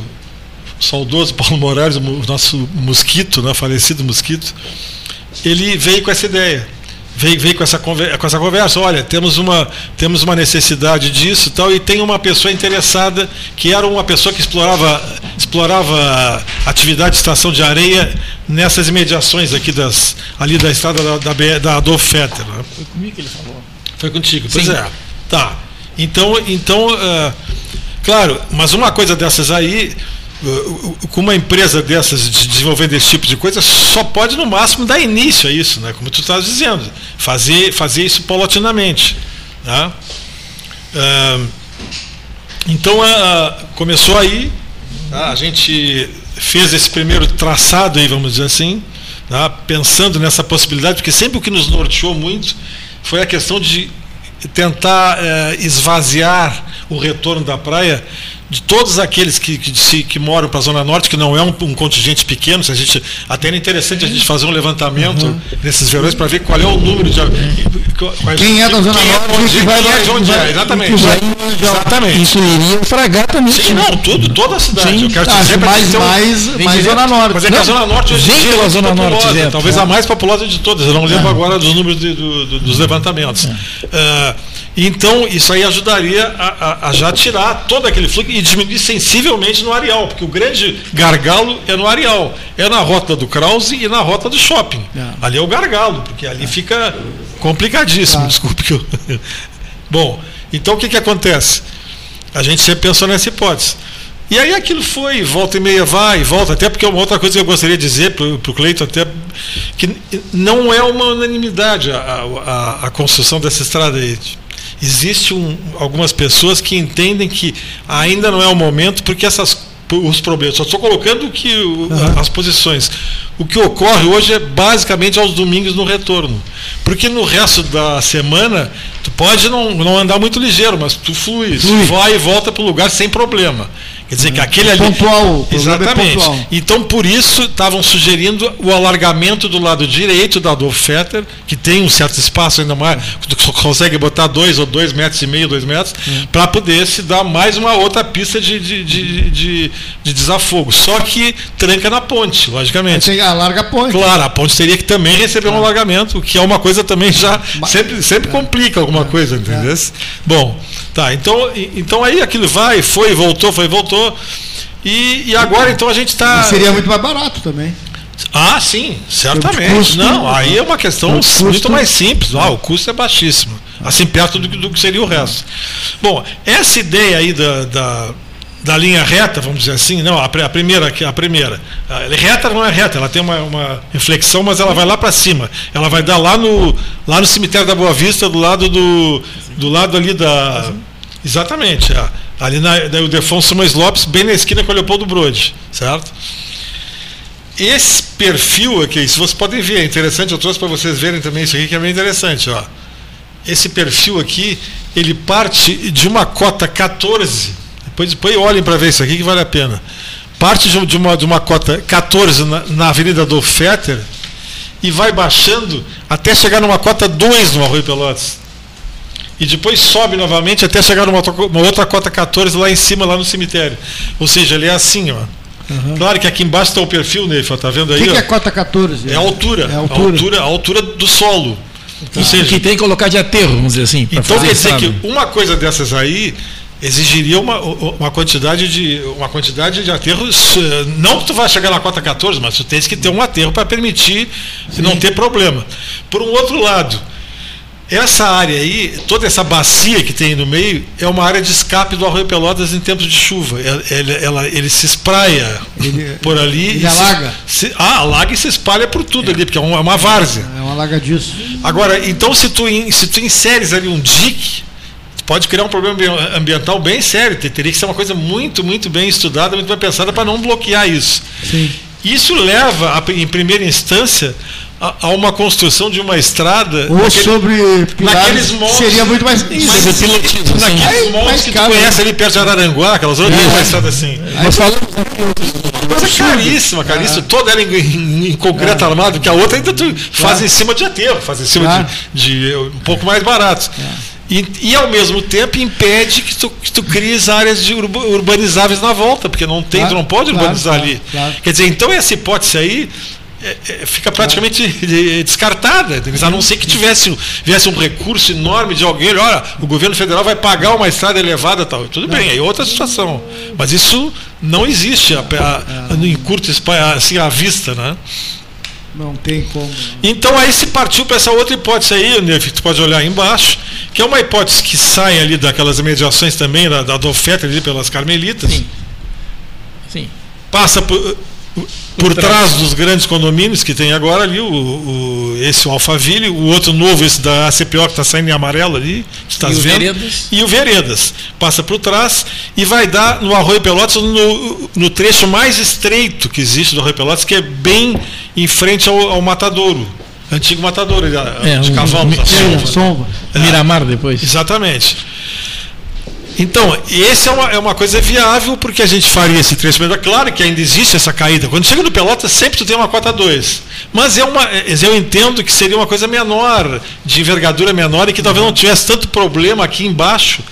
saudoso Paulo Morales, o nosso mosquito, né, falecido mosquito, ele veio com essa ideia veio, veio com, essa conversa, com essa conversa, olha, temos uma, temos uma necessidade disso e tal, e tem uma pessoa interessada, que era uma pessoa que explorava, explorava atividade de estação de areia nessas imediações aqui das, ali da estrada da, da, da Adolf Fetter. Né? Foi comigo que ele falou. Foi contigo, pois Sim. é. Tá. Então, então uh, claro, mas uma coisa dessas aí, com uma empresa dessas de desenvolvendo esse tipo de coisa só pode no máximo dar início a isso, né? Como tu estás dizendo, fazer fazer isso paulatinamente, né? Uh, então uh, começou aí, tá? a gente fez esse primeiro traçado aí, vamos dizer assim, tá? pensando nessa possibilidade, porque sempre o que nos norteou muito foi a questão de tentar uh, esvaziar o retorno da praia de todos aqueles que, que, que moram para a Zona Norte, que não é um, um, contingente pequeno, se a gente, até era interessante a gente fazer um levantamento uhum. nesses verões para ver qual é o número de. Quais, quem é da Zona quem é Norte, é, vai lá, é, onde é, exatamente. exatamente. Isso iria fragar também. Sim, não, tudo, toda a cidade. Sim, eu quero dizer, mais, mais, um, mais Zona Norte. Mas é que a Zona Norte hoje vem pela Zona Norte, talvez a mais populosa de todas. Eu não lembro agora dos números de, do, do, dos levantamentos. Uh, então, isso aí ajudaria a, a, a já tirar todo aquele fluxo e diminuir sensivelmente no areal, porque o grande gargalo é no areal. É na rota do Krause e na rota do shopping. É. Ali é o gargalo, porque ali é. fica complicadíssimo. É. Desculpe que eu. Bom, então o que, que acontece? A gente sempre pensou nessa hipótese. E aí aquilo foi, volta e meia vai, volta, até porque uma outra coisa que eu gostaria de dizer para o Cleito, até que não é uma unanimidade a, a, a construção dessa estrada aí existe um, algumas pessoas que entendem que ainda não é o momento porque essas os problemas. Só estou colocando que uhum. as posições. O que ocorre hoje é basicamente aos domingos no retorno. Porque no resto da semana, tu pode não, não andar muito ligeiro, mas tu flui, flui. vai e volta para o lugar sem problema. Quer dizer que aquele ali. Pontual. É Exatamente. É pontual. Então, por isso, estavam sugerindo o alargamento do lado direito da Adolf Fetter, que tem um certo espaço ainda mais, consegue botar dois ou dois metros e meio, dois metros, é. para poder se dar mais uma outra pista de, de, de, de, de desafogo. Só que tranca na ponte, logicamente. Tem alarga a ponte. Claro, a ponte teria que também receber um alargamento, que é uma coisa também já. Sempre, sempre complica alguma coisa, entendeu? Bom, tá. Então, então aí aquilo vai, foi, voltou, foi, voltou voltou. E, e agora então a gente está. Seria muito mais barato também. Ah, sim, certamente. Custo, não, aí é uma questão muito mais simples. Ah, o custo é baixíssimo. Assim, perto do, do que seria o resto. Bom, essa ideia aí da, da, da linha reta, vamos dizer assim, não, a, a primeira, a primeira. A reta não é reta, ela tem uma, uma inflexão, mas ela vai lá para cima. Ela vai dar lá no, lá no cemitério da Boa Vista, do lado do, do lado ali da. Exatamente. É. Ali na, o Defonso Simões Lopes, bem na esquina com o Leopoldo Brode, certo? Esse perfil aqui, se vocês podem ver, é interessante, eu trouxe para vocês verem também isso aqui, que é bem interessante. Ó. Esse perfil aqui, ele parte de uma cota 14, depois, depois olhem para ver isso aqui que vale a pena. Parte de uma, de uma cota 14 na, na Avenida do Fetter e vai baixando até chegar numa cota 2 no Arroio Pelotas e depois sobe novamente até chegar numa uma outra cota 14 lá em cima, lá no cemitério. Ou seja, ele é assim, ó. Uhum. Claro que aqui embaixo está o perfil, Neifa, tá vendo aí? O que, que, é cota 14? É a altura, é a altura. A altura, a altura do solo. Tá. Ou seja, que tem que colocar de aterro, vamos dizer assim. Então quer dizer que uma coisa dessas aí exigiria uma, uma quantidade de uma quantidade de aterros não que tu vai chegar na cota 14 mas tu tens que ter um aterro para permitir Sim. não ter problema por um outro lado essa área aí, toda essa bacia que tem no meio, é uma área de escape do Arroio Pelotas em tempos de chuva. Ele, ela, ele se espraia ele, por ali. Ele alaga? Se, ah, alaga e se espalha por tudo é. ali, porque é uma, é uma várzea. É alagadiço. Agora, então, se tu, se tu inseres ali um dique, pode criar um problema ambiental bem sério. Teria que ser uma coisa muito, muito bem estudada, muito bem pensada para não bloquear isso. Sim. Isso leva, em primeira instância, a, uma construção de uma estrada. Ou naquele, sobre naqueles moldes. Seria muito mais. Isso, mais pilotismo, naqueles moldes que tu conhece ali perto de Araranguá, aquelas outras é. uma estrada assim. Mas falamos é caríssima, caríssima. É. Toda ela em, em, em concreto é. armado, que a outra ainda tu faz em cima de aterro, faz em cima de, de, um pouco mais baratos. É. E, e, ao mesmo tempo impede que tu, que tu cries áreas de urbanizáveis na volta, porque não tem, tu não pode urbanizar ali. Quer dizer, então essa hipótese aí fica praticamente descartada, a não ser que tivesse viesse um recurso enorme de alguém, olha, o governo federal vai pagar uma estrada elevada tal. Tudo bem, aí é outra situação. Mas isso não existe a, a, a, em curto assim à vista, né? Não tem como. Então aí se partiu para essa outra hipótese aí, Neuf, tu pode olhar aí embaixo, que é uma hipótese que sai ali daquelas mediações também, da, da oferta ali pelas carmelitas. Sim. Sim. Passa por por trás dos grandes condomínios que tem agora ali, o, o, esse o Alphaville, o outro novo, esse da ACPO que está saindo em amarelo ali, está vendo? Veredas. E o Veredas. Passa por trás e vai dar no Arroio Pelotas, no, no trecho mais estreito que existe do Arroio Pelotas, que é bem em frente ao, ao Matadouro. Antigo Matadouro, é, de cavalos. Um, é, Miramar depois. Exatamente. Então, esse é uma, é uma coisa viável porque a gente faria esse trecho. É claro que ainda existe essa caída. Quando chega no Pelotas, sempre tu tem uma cota 2. Mas é uma, é, eu entendo que seria uma coisa menor, de envergadura menor, e que talvez não tivesse tanto problema aqui embaixo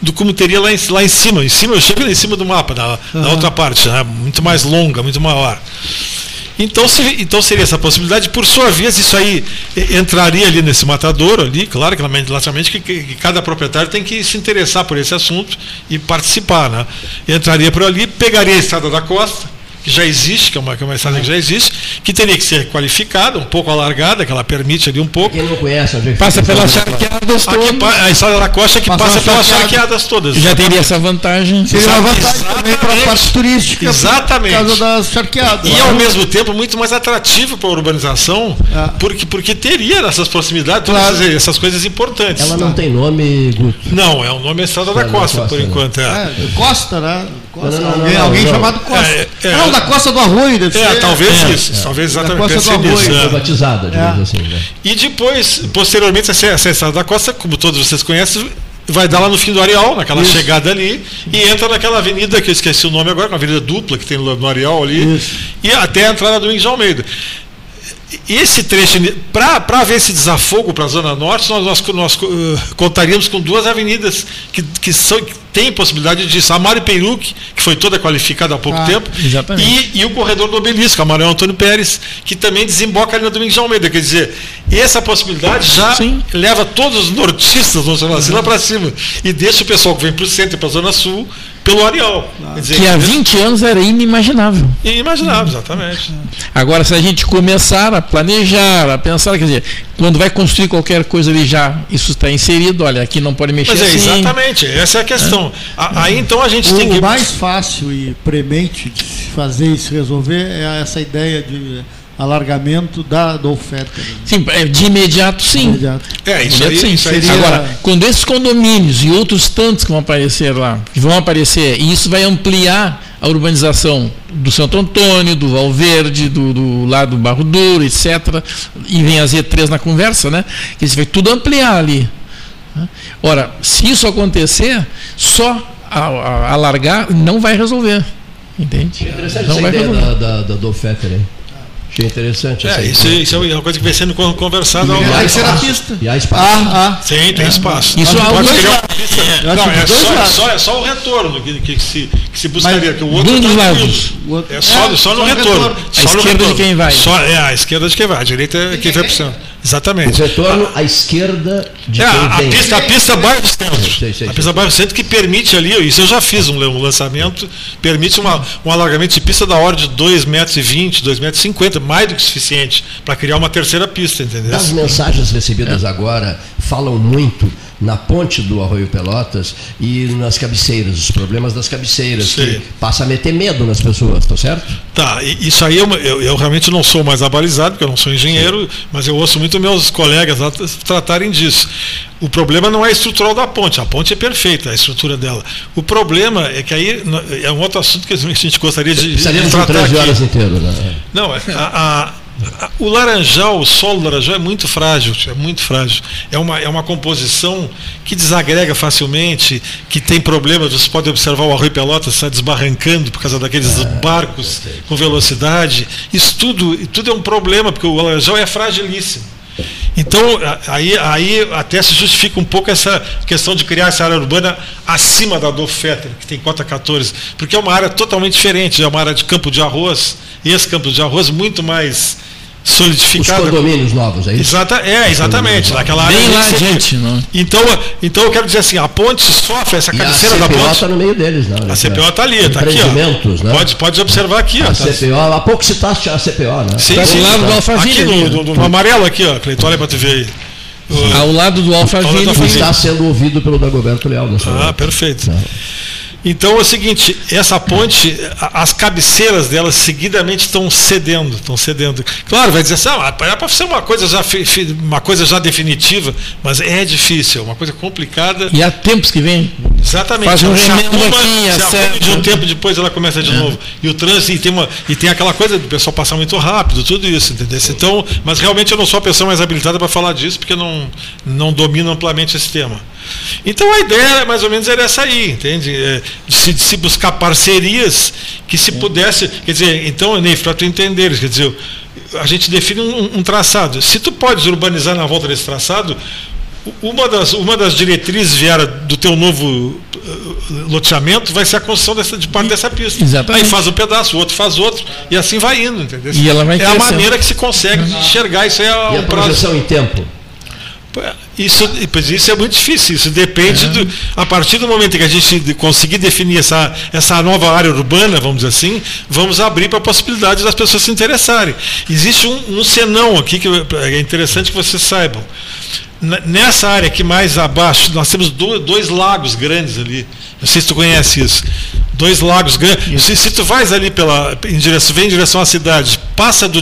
do como teria lá em, lá em cima. Em cima, eu chego lá em cima do mapa, na, na outra parte, né? muito mais longa, muito maior. Então, se, então seria essa possibilidade, por sua vez, isso aí entraria ali nesse matadouro ali, claro que naturalmente que, que, cada proprietário tem que se interessar por esse assunto e participar, né? Entraria por ali, pegaria a estrada da costa, que já existe, que é uma, que é uma estrada que já existe, que teria que ser qualificada, um pouco alargada, que ela permite ali um pouco. Quem não conhece, passa pelas charqueadas todas. a estrada da costa que passa, passa pelas charqueadas todas. Já teria essa vantagem. Seria uma vantagem também para a parte turística. Exatamente. Por causa das charqueadas. E ao mesmo tempo muito mais atrativo para a urbanização, é. porque, porque teria nessas proximidades claro. essas, essas, coisas importantes. Ela não tem nome, Guto? Não, é o nome é Estrada da Costa, Costa, por né? enquanto. É. é. Costa, né? Costa, não, não, alguém, não, alguém chamado Costa. É, é, não, da Costa do Arroio, deve é, ser. Talvez é, isso, é. talvez exatamente. Da Costa do Arroio. Foi batizada, digamos assim. Né? E depois, posteriormente, essa, essa estrada da Costa, como todos vocês conhecem, vai dar lá no fim do Areal, naquela Isso. chegada ali, e entra naquela avenida que eu esqueci o nome agora, uma avenida dupla que tem no Areal ali, Isso. e até a entrada do Índio Almeida esse trecho, para haver esse desafogo para a Zona Norte, nós, nós, nós uh, contaríamos com duas avenidas que, que, são, que têm possibilidade disso. A Mário Peiruc, que foi toda qualificada há pouco ah, tempo, e, e, o corredor do Obelisco, a Manuel Antônio Pérez, que também desemboca ali na Domingos de Almeida. Quer dizer, essa possibilidade já Sim. leva todos os nortistas, vamos chamar assim, lá para cima. E deixa o pessoal que vem para o centro e para a Zona Sul pelo Areal. Dizer, que há 20 anos era inimaginável. Inimaginável, exatamente. Agora, se a gente começar a planejar, a pensar, quer dizer, quando vai construir qualquer coisa ali já, isso está inserido, olha, aqui não pode mexer Mas é, assim. Exatamente, essa é a questão. É. Aí então a gente o, tem que. O mais fácil e premente de se fazer e se resolver é essa ideia de alargamento da, da oferta. Sim, é, de imediato sim. De imediato. É, isso aí, sim. Isso aí seria... Agora, quando esses condomínios e outros tantos que vão aparecer lá, que vão aparecer, e isso vai ampliar a urbanização do Santo Antônio, do Valverde, do, do lado do Barro Duro, etc. E vem a Z3 na conversa, né? Que isso vai tudo ampliar ali. Né? Ora, se isso acontecer, só alargar não vai resolver. Entende? É interessante não essa ideia da, da, da, do Fetter, hein? Achei interessante. É, isso, isso, é uma coisa que vem sendo conversada. E há espaço. Pista. E há espaço. Ah, ah. Sim, tem é. espaço. Isso é pode criar uma pista. É. Não, é só, só, é só o retorno que, que, se, que se buscaria. Que o outro dos lados. É só, é, só no retorno. retorno. A esquerda de quem vai. Só, é, a esquerda de quem vai. A direita é quem vai para o centro. Exatamente. O retorno à esquerda é, a, vem. Pista, a pista bairro centro. Sei, sei, a pista bairro centro que permite ali, isso eu já fiz um, um lançamento, permite uma, um alargamento de pista da ordem de 2,20 metros, 2,50 metros, mais do que suficiente para criar uma terceira pista, entendeu? As mensagens recebidas é. agora falam muito na ponte do Arroio Pelotas e nas cabeceiras, os problemas das cabeceiras, Sim. que passa a meter medo nas pessoas, tá certo? Tá, isso aí eu, eu, eu realmente não sou mais abalizado, porque eu não sou engenheiro, Sim. mas eu ouço muito meus colegas lá tratarem disso. O problema não é a estrutural da ponte, a ponte é perfeita, a estrutura dela. O problema é que aí é um outro assunto que a gente gostaria de, de tratar aqui. horas inteiras, né? Não, a, a o laranjal, o solo do laranjal é muito frágil, é muito frágil. É uma, é uma composição que desagrega facilmente, que tem problemas. Você pode observar o Arroio Pelotas está desbarrancando por causa daqueles ah, barcos com velocidade. Isso tudo, tudo é um problema, porque o laranjal é fragilíssimo. Então, aí, aí até se justifica um pouco essa questão de criar essa área urbana acima da Dofetter, que tem cota 14, porque é uma área totalmente diferente, é uma área de campo de arroz, e esse campo de arroz muito mais solidificada. Os condomínios novos, é isso? Exata, é, exatamente. Naquela área. Bem lá adiante. Não. Então, então eu quero dizer assim, a ponte sofre essa cabeceira da ponte. A CPO está no meio deles, não. A CPO está ali, está aqui. Ó. Né? Pode, pode observar aqui. A ó, tá. CPO, há pouco citaste a CPO, né? Sim, tá sim. do lado do Alphaville. Aqui no, no, no, amarelo aqui, ó, Cleiton, olha para tu ver aí. Ao lado do Alphaville. Está sendo ouvido pelo Dagoberto Leal. Ah, perfeito. Não. Então é o seguinte, essa ponte, as cabeceiras delas seguidamente estão cedendo, estão cedendo. Claro, vai dizer assim, ah, é para ser uma coisa já uma coisa já definitiva, mas é difícil, é uma coisa complicada. E há tempos que vem. Exatamente. Faz um remendo aqui, de um tempo depois ela começa de é. novo. E o trânsito e tem uma e tem aquela coisa do pessoal passar muito rápido, tudo isso, entendeu? Então, mas realmente eu não sou a pessoa mais habilitada para falar disso, porque não não domino amplamente esse tema. Então a ideia mais ou menos era essa aí, entende? É, de, se, de se buscar parcerias que se pudesse. Quer dizer, então, Neif, para tu entender, quer dizer, a gente define um, um, traçado. Se tu podes urbanizar na volta desse traçado, uma das, uma das diretrizes viera do teu novo uh, loteamento vai ser a construção dessa, de parte dessa pista. Exatamente. Aí faz um pedaço, o outro faz outro, e assim vai indo, entendeu? E ela vai é a maneira que se consegue enxergar isso aí a, e a projeção prazo. em tempo. Isso, isso é muito difícil, isso depende do. A partir do momento que a gente conseguir definir essa, essa nova área urbana, vamos dizer assim, vamos abrir para a possibilidade das pessoas se interessarem. Existe um, um senão aqui que é interessante que vocês saibam. Nessa área aqui mais abaixo, nós temos dois lagos grandes ali. Não sei se tu conhece isso. Dois lagos grandes. Se, se tu vais ali pela, em direção, vem em direção à cidade, passa do,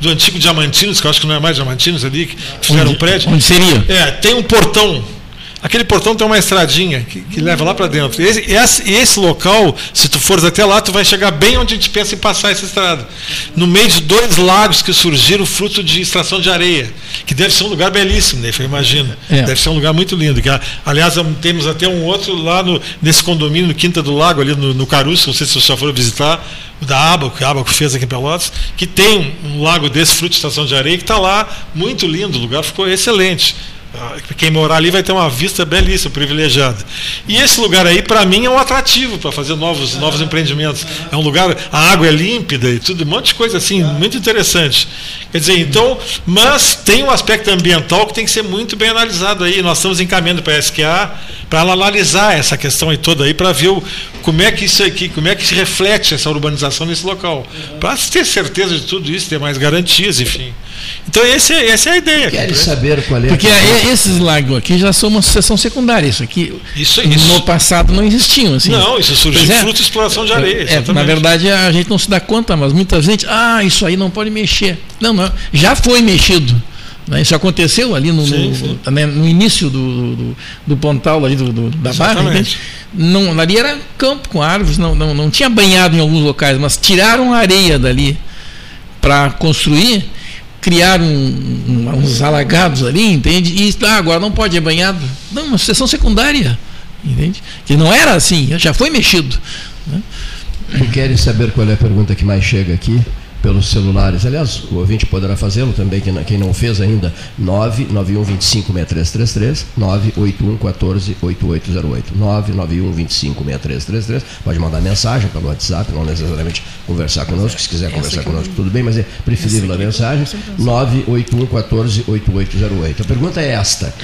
do antigo Diamantinos, que eu acho que não é mais Diamantinos ali, que fizeram onde, um prédio. Onde seria? É, tem um portão Aquele portão tem uma estradinha que, que leva lá para dentro. Esse, esse, esse, local, se tu fores até lá, tu vai chegar bem onde a gente pensa em passar essa estrada. No meio de dois lagos que surgiram fruto de extração de areia, que deve ser um lugar belíssimo, né? Eu imagino. É. Deve ser um lugar muito lindo. Que, aliás, temos até um outro lá no, nesse condomínio, no Quinta do Lago, ali no, no Caruso, não sei se você já for visitar, da Abaco, que a Abaco fez aqui em Pelotas, que tem um, um lago desse, fruto de extração de areia, que está lá muito lindo, o lugar ficou excelente. Ah, quem morar ali vai ter uma vista belíssima, privilegiada. E esse lugar aí, para mim, é um atrativo para fazer novos, novos empreendimentos. É um lugar, a água é límpida e tudo, um monte de coisa assim, muito interessante. Quer dizer, então, mas tem um aspecto ambiental que tem que ser muito bem analisado aí. Nós estamos encaminhando para a SQA para analisar essa questão aí toda aí, para ver o, como é que isso aqui, como é que se reflete essa urbanização nesse local. Para ter certeza de tudo isso, ter mais garantias, enfim. Então esse, essa é a ideia. Quer saber qual é Porque a... esses lagos aqui já são uma sucessão secundária. Isso aqui isso, isso. no passado não existiam. Assim. Não, isso surgiu é, fruto de exploração de areia. É, na verdade, a gente não se dá conta, mas muita gente, ah, isso aí não pode mexer. Não, não. Já foi mexido. Né? Isso aconteceu ali no, sim, sim. no, né, no início do, do, do, pontal ali do, do da barra. Não, ali era campo com árvores, não, não, não tinha banhado em alguns locais, mas tiraram a areia dali para construir criaram um, uns alagados ali, entende? E ah, agora não pode ir banhado. Não, uma sucessão secundária, entende? Que não era assim, já foi mexido. Né? querem saber qual é a pergunta que mais chega aqui? Pelos celulares. Aliás, o ouvinte poderá fazê-lo também, quem não, fez ainda, 991256333, 981148808, 991256333. Pode mandar mensagem pelo WhatsApp, não necessariamente conversar conosco, se quiser conversar conosco, tudo bem, mas é preferível a mensagem, 981148808. A pergunta é esta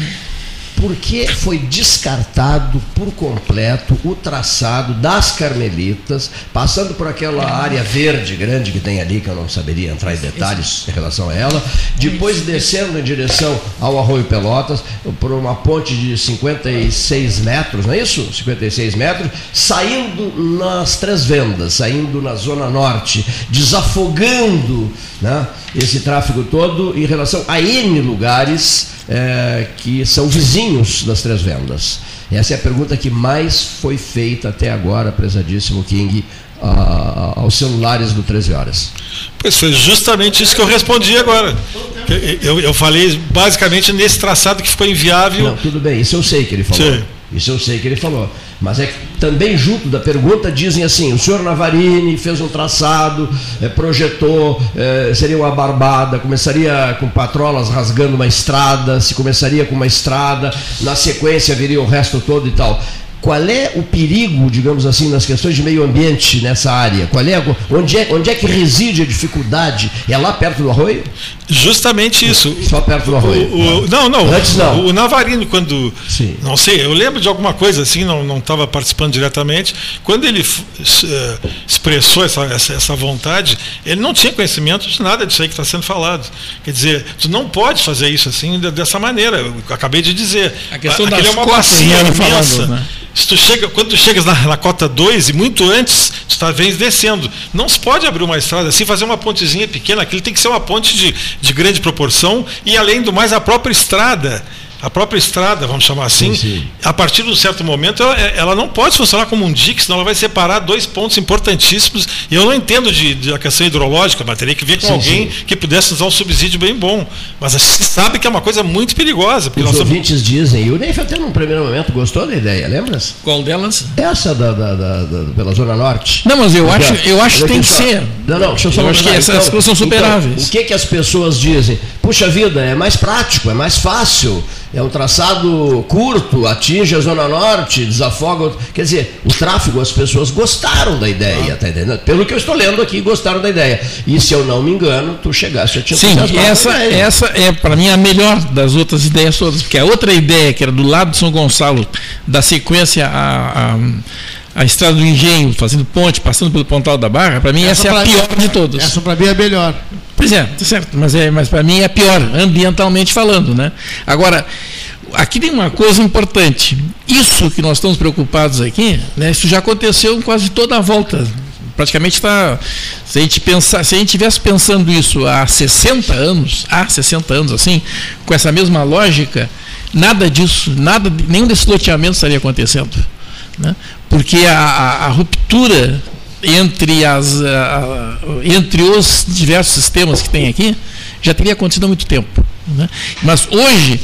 por que foi descartado por completo o traçado das Carmelitas, passando por aquela área verde grande que tem ali, que eu não saberia entrar em detalhes em relação a ela, depois descendo em direção ao Arroio Pelotas, por uma ponte de 56 metros, não é isso? 56 metros, saindo nas Três Vendas, saindo na Zona Norte, desafogando né, esse tráfego todo em relação a N lugares é, que são vizinhos das Três Vendas? Essa é a pergunta que mais foi feita até agora, prezadíssimo King, a, aos celulares do 13 Horas. Pois foi justamente isso que eu respondi agora. Eu, eu falei basicamente nesse traçado que ficou inviável. Não, tudo bem, isso eu sei que ele falou. Sim. Isso eu sei que ele falou. Mas é que também junto da pergunta dizem assim, o senhor Navarini fez um traçado, é, projetou, é, seria uma barbada, começaria com patrolas rasgando uma estrada, se começaria com uma estrada, na sequência viria o resto todo e tal. Qual é o perigo, digamos assim, nas questões de meio ambiente nessa área? Qual é, onde, é, onde é que reside a dificuldade? É lá perto do arroio? Justamente isso. Só perto do arroio. O, o, não, não. Antes não. O, o Navarino, quando. Sim. Não sei, eu lembro de alguma coisa assim, não estava participando diretamente. Quando ele uh, expressou essa, essa, essa, vontade, ele não tinha conhecimento de nada disso aí que está sendo falado. Quer dizer, tu não pode fazer isso assim dessa maneira. Eu acabei de dizer. A questão da é uma bacia imensa. Falando, né? Se tu chega, quando tu chegas na, na cota 2 e muito antes, tu está vem descendo. Não se pode abrir uma estrada assim, fazer uma pontezinha pequena, aquilo tem que ser uma ponte de, de grande proporção e além do mais a própria estrada a própria estrada, vamos chamar assim, sim, sim. a partir de um certo momento, ela, ela, não pode funcionar como um dique, senão ela vai separar dois pontos importantíssimos. E eu não entendo de, de a questão hidrológica, mas teria que ver com sim, alguém que pudesse nos dar um subsídio bem bom. Mas a gente sabe que é uma coisa muito perigosa. Os nós ouvintes somos... dizem, e o Neif até num primeiro momento gostou da ideia, lembras? Qual delas? Essa da, da, da, da pela Zona Norte. Não, mas eu acho, eu acho que tem que ser. Não, não, deixa eu só eu acho que essas então, coisas são superáveis. Então, o que, que as pessoas dizem? Puxa vida, é mais prático, é mais fácil é um traçado curto, atinge a Zona Norte, desafoga. Quer dizer, o tráfego, as pessoas gostaram da ideia, tá entendendo? Pelo que eu estou lendo aqui, gostaram da ideia. E se eu não me engano, tu chegaste a te Sim, essa, essa é, para mim, a melhor das outras ideias todas, porque a outra ideia, que era do lado de São Gonçalo, da sequência a, a a estrada do engenho, fazendo ponte, passando pelo Pontal da Barra, para mim essa, essa é a pior de todas. Essa para mim é a melhor. Pois é, tá certo, mas, é, mas para mim é a pior, ambientalmente falando. Né? Agora, aqui tem uma coisa importante. Isso que nós estamos preocupados aqui, né, isso já aconteceu em quase toda a volta. Praticamente está. Se a gente pensar, se a gente estivesse pensando isso há 60 anos, há 60 anos assim, com essa mesma lógica, nada disso, nada, nenhum desses loteamentos estaria acontecendo. Né? Porque a, a, a ruptura entre, as, a, entre os diversos sistemas que tem aqui já teria acontecido há muito tempo. Né? Mas hoje,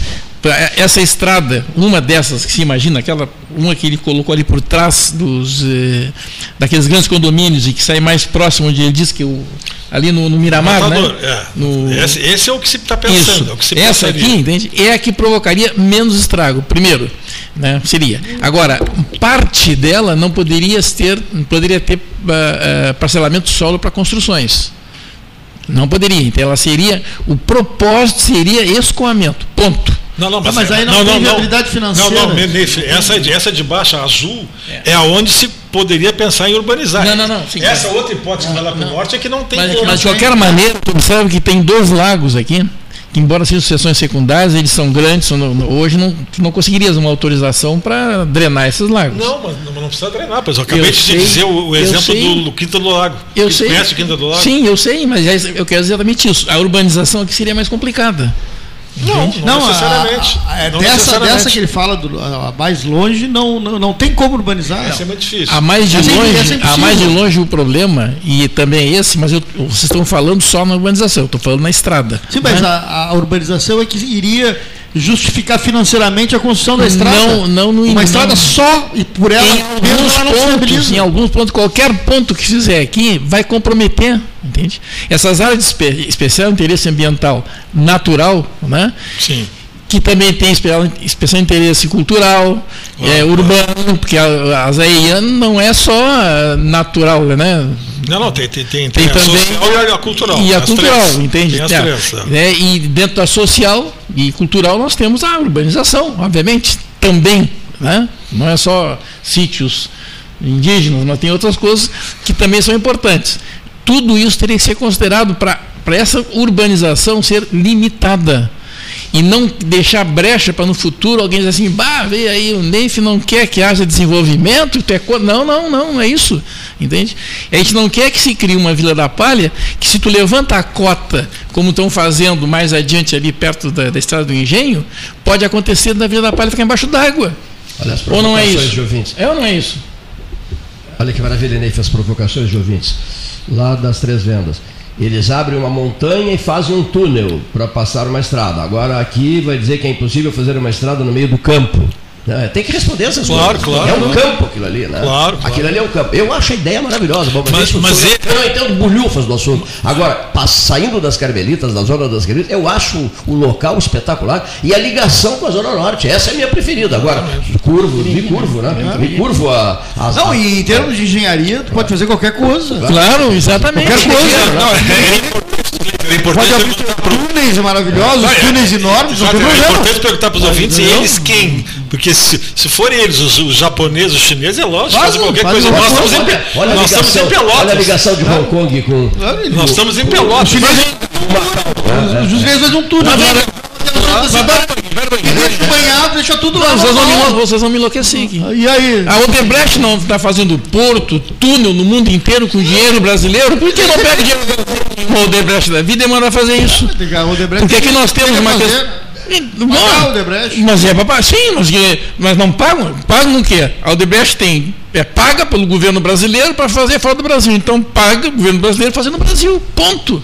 essa estrada, uma dessas que se imagina, aquela uma que ele colocou ali por trás dos eh, daqueles grandes condomínios e que sai mais próximo onde ele diz que o ali no, no Miramar, né? É. No, esse, esse, é o que se está pensando. Isso. É essa aqui, entende? É a que provocaria menos estrago. Primeiro, né? Seria. Agora, parte dela não poderia ter, poderia ter uh, uh, parcelamento solo para construções. Não poderia. Então, ela seria. O propósito seria escoamento. Ponto. Não, não, mas, mas aí não, não tem viabilidade financeira. Não, não, essa, essa de baixo, azul, é. é aonde se poderia pensar em urbanizar. Não, não, não. Sim, essa outra hipótese que vai lá para o norte é que não tem. Mas, mas de qualquer maneira, tu observa que tem dois lagos aqui que embora sejam sucessões secundárias, eles são grandes, são, hoje não, tu não conseguirias uma autorização para drenar esses lagos. Não, mas não, não precisa drenar, pois eu acabei eu de sei, dizer o, o exemplo do, do Quinta do Lago. Eu sei. Conhece o Quinta do Lago? Sim, eu sei, mas é eu quero dizer exatamente isso. A urbanização aqui seria mais complicada. Não, não, não necessariamente. A, a, é, não dessa, necessariamente. dessa que ele fala, do, a mais longe, não, não, não tem como urbanizar. Essa é muito difícil. A mais de essa longe, é a mais de longe o problema, e também é esse, mas eu, vocês estão falando só na urbanização, eu estou falando na estrada. Sim, mas né? a, a urbanização é que iria justificar financeiramente a construção da estrada. Não, não no Uma estrada só e por ela em alguns pontos, em alguns pontos, qualquer ponto que fizer aqui vai comprometer, entende? Essas áreas de espe especial interesse ambiental natural, né? Sim que também tem especial, especial interesse cultural, ah, é, urbano, porque a, a Zaia não é só natural, né? Não, não, tem, tem, tem, tem, tem a também, social e a cultural. E a cultural, três. entende? Tem as é, três, é. Né? E dentro da social e cultural nós temos a urbanização, obviamente, também. Né? Não é só sítios indígenas, mas tem outras coisas que também são importantes. Tudo isso teria que ser considerado para essa urbanização ser limitada e não deixar brecha para no futuro alguém dizer assim, bah, vê aí, o Neif não quer que haja desenvolvimento, tu é não, não, não, não é isso, entende? A gente não quer que se crie uma Vila da Palha, que se tu levanta a cota, como estão fazendo mais adiante ali perto da, da estrada do engenho, pode acontecer da Vila da Palha ficar embaixo d'água. Ou não é isso? É ou não é isso? Olha que maravilha, Neif, as provocações de ouvintes. Lá das Três Vendas. Eles abrem uma montanha e fazem um túnel para passar uma estrada. Agora aqui vai dizer que é impossível fazer uma estrada no meio do campo. É, tem que responder essas claro, coisas. Claro, É um campo aquilo ali, né? Claro, claro. Aquilo ali é um campo. Eu acho a ideia maravilhosa. Bom, mas, mas é... Eu não entendo bolhufas do assunto. Agora, saindo das Carmelitas, da zona das Carmelitas, eu acho o local espetacular e a ligação com a Zona Norte. Essa é a minha preferida. Agora, curvo, me curvo, né? Me curvo a, a. Não, e em termos de engenharia, tu pode fazer qualquer coisa. Claro, exatamente. Qualquer coisa. Não, é, é importante. Pode abrir túneis maravilhosos, não, é, túneis enormes, não tem problema. É importante perguntar para os ouvintes, e eles quem? Porque se, se forem eles, os, os japoneses, os chineses, é lógico, fazer qualquer coisa. Nós estamos, em, olha nós estamos em Pelotas. Olha a ligação de Hong Kong com. Nós estamos em Pelotas. Os chineses fazem um túnel banhado, deixa tudo lá. Vocês vão, me, vocês vão me enlouquecer aqui. E aí? A Odebrecht não está fazendo porto, túnel no mundo inteiro com dinheiro brasileiro. Por que não pega dinheiro brasileiro no Odebrecht da vida e manda fazer isso? Porque aqui nós temos uma questão. Mas é papai, sim, mas, mas não pagam. Pagam o quê? A Odebrecht tem, é paga pelo governo brasileiro para fazer fora do Brasil. Então paga o governo brasileiro fazendo no Brasil. Ponto.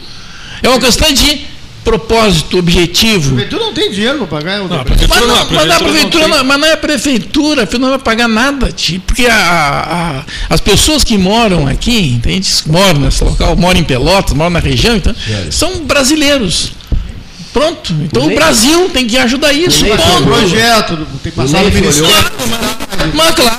É uma questão de propósito, objetivo. A prefeitura não tem dinheiro para pagar. Não, a prefeitura mas, não, a prefeitura mas, a prefeitura não, mas não é a prefeitura, a prefeitura não vai pagar nada, porque a, a, as pessoas que moram aqui, entende? Moram nesse local, moram em Pelotas, moram na região, então, são brasileiros. Pronto. Então o, o Brasil tem que ajudar isso. O projeto, tem que passar no Ministério. Mas, claro,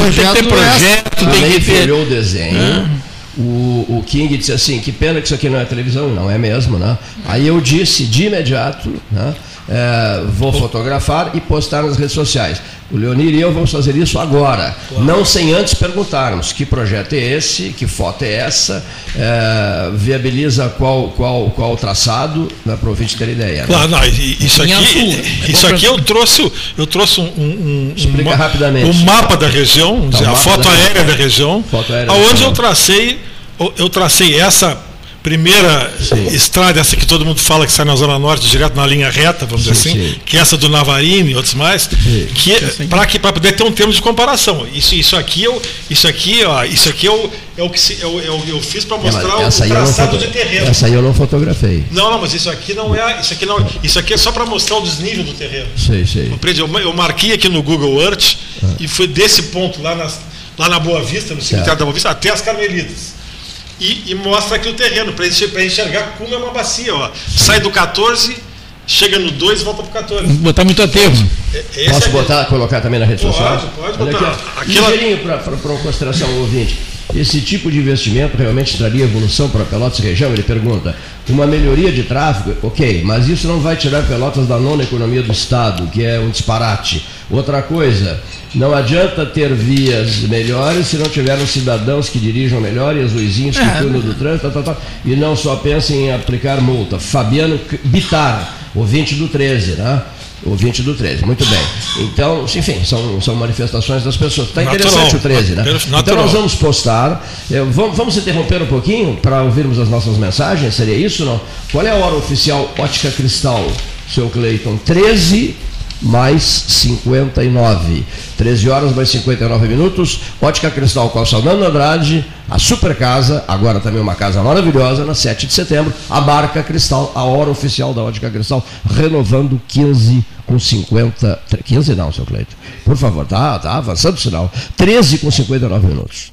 mas, tem que ter projeto, tem que ter. olhou o desenho. É o, o King disse assim, que pena que isso aqui não é televisão, não é mesmo, né? Aí eu disse de imediato, né? É, vou fotografar e postar nas redes sociais. O Leonir e eu vamos fazer isso agora, claro. não sem antes perguntarmos que projeto é esse, que foto é essa, é, viabiliza qual, qual, qual traçado, né, para o ouvinte ter ideia. Né? Claro, não, isso aqui, isso aqui eu trouxe, eu trouxe um, um, um, rapidamente. um mapa da região, tá, a foto da aérea da região, aérea onde eu tracei, eu tracei essa primeira sim. estrada, essa que todo mundo fala que sai na Zona Norte, direto na linha reta, vamos sim, dizer assim, sim. que é essa do Navarini e outros mais, que para que para poder ter um termo de comparação. Isso, isso aqui eu, isso aqui, ó, isso aqui eu, é o que se, eu, eu, eu fiz para é, mostrar é, o traçado de terreno. Essa aí eu não fotografei. Não, não, mas isso aqui não é, isso aqui não, isso aqui é só para mostrar o desnível do terreno. Sei, sei. Eu, eu marquei aqui no Google Earth ah. e foi desse ponto lá na, lá na Boa Vista, no cemitério da Boa Vista, até as Carmelitas e, e mostra aqui o terreno, para enxergar como é uma bacia. Ó. Sai do 14, chega no 2 e volta para o 14. Botar muito aterro. É, Posso botar, colocar também na rede pode, social? Pode, pode botar. Aqui, Ligeirinho para uma consideração ao ouvinte. Esse tipo de investimento realmente traria evolução para Pelotas região? Ele pergunta. Uma melhoria de tráfego, ok, mas isso não vai tirar Pelotas da nona economia do Estado, que é um disparate. Outra coisa, não adianta ter vias melhores se não tivermos cidadãos que dirijam melhor e as luzinhas que é. cuidam do trânsito, tá, tá, tá, e não só pensem em aplicar multa. Fabiano Bitar, ouvinte do 13, né? Ouvinte do 13, muito bem. Então, enfim, são, são manifestações das pessoas. Está interessante o 13, né? Natural. Então nós vamos postar. É, vamos, vamos interromper um pouquinho para ouvirmos as nossas mensagens? Seria isso não? Qual é a hora oficial Ótica Cristal, seu Cleiton? 13 mais 59. 13 horas mais 59 minutos. Ótica Cristal Saldanha Andrade, a super casa, agora também uma casa maravilhosa, na 7 de setembro. A marca Cristal, a hora oficial da Ótica Cristal, renovando 15 com 50. 15 não, seu Cleito. Por favor, tá, tá avançando o sinal. 13 com 59 minutos.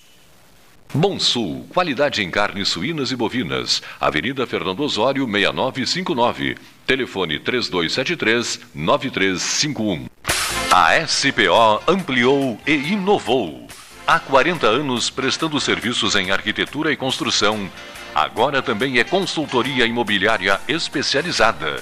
Bom Sul, qualidade em carnes suínas e bovinas. Avenida Fernando Osório, 6959. Telefone 3273-9351. A SPO ampliou e inovou. Há 40 anos prestando serviços em arquitetura e construção. Agora também é consultoria imobiliária especializada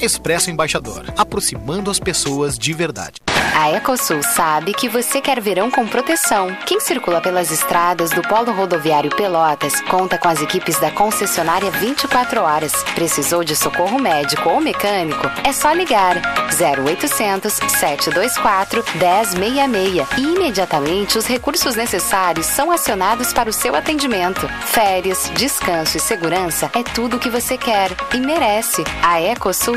Expresso Embaixador, aproximando as pessoas de verdade. A Ecosul sabe que você quer verão com proteção. Quem circula pelas estradas do Polo Rodoviário Pelotas conta com as equipes da concessionária 24 horas. Precisou de socorro médico ou mecânico? É só ligar 0800 724 1066 e imediatamente os recursos necessários são acionados para o seu atendimento. Férias, descanso e segurança é tudo o que você quer e merece. A Ecosul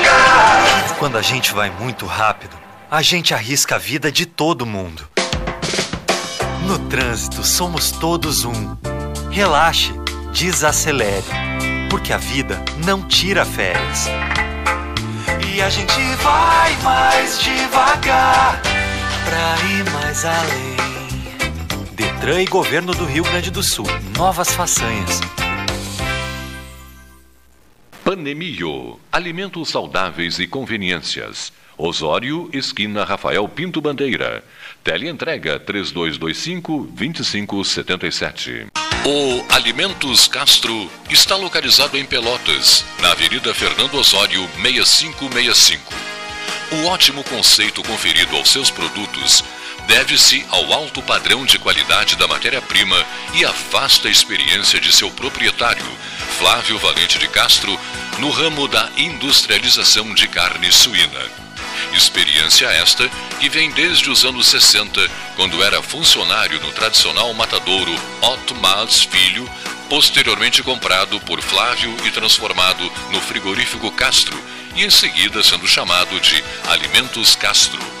Quando a gente vai muito rápido, a gente arrisca a vida de todo mundo. No trânsito, somos todos um. Relaxe, desacelere, porque a vida não tira férias. E a gente vai mais devagar pra ir mais além. Detran e Governo do Rio Grande do Sul. Novas façanhas. Panemio, alimentos saudáveis e conveniências. Osório, esquina Rafael Pinto Bandeira. Teleentrega 3225-2577. O Alimentos Castro está localizado em Pelotas, na Avenida Fernando Osório 6565. O ótimo conceito conferido aos seus produtos deve-se ao alto padrão de qualidade da matéria-prima e à vasta experiência de seu proprietário, Flávio Valente de Castro, no ramo da industrialização de carne suína. Experiência esta que vem desde os anos 60, quando era funcionário no tradicional matadouro Otto Mas Filho, posteriormente comprado por Flávio e transformado no frigorífico Castro, e em seguida sendo chamado de Alimentos Castro.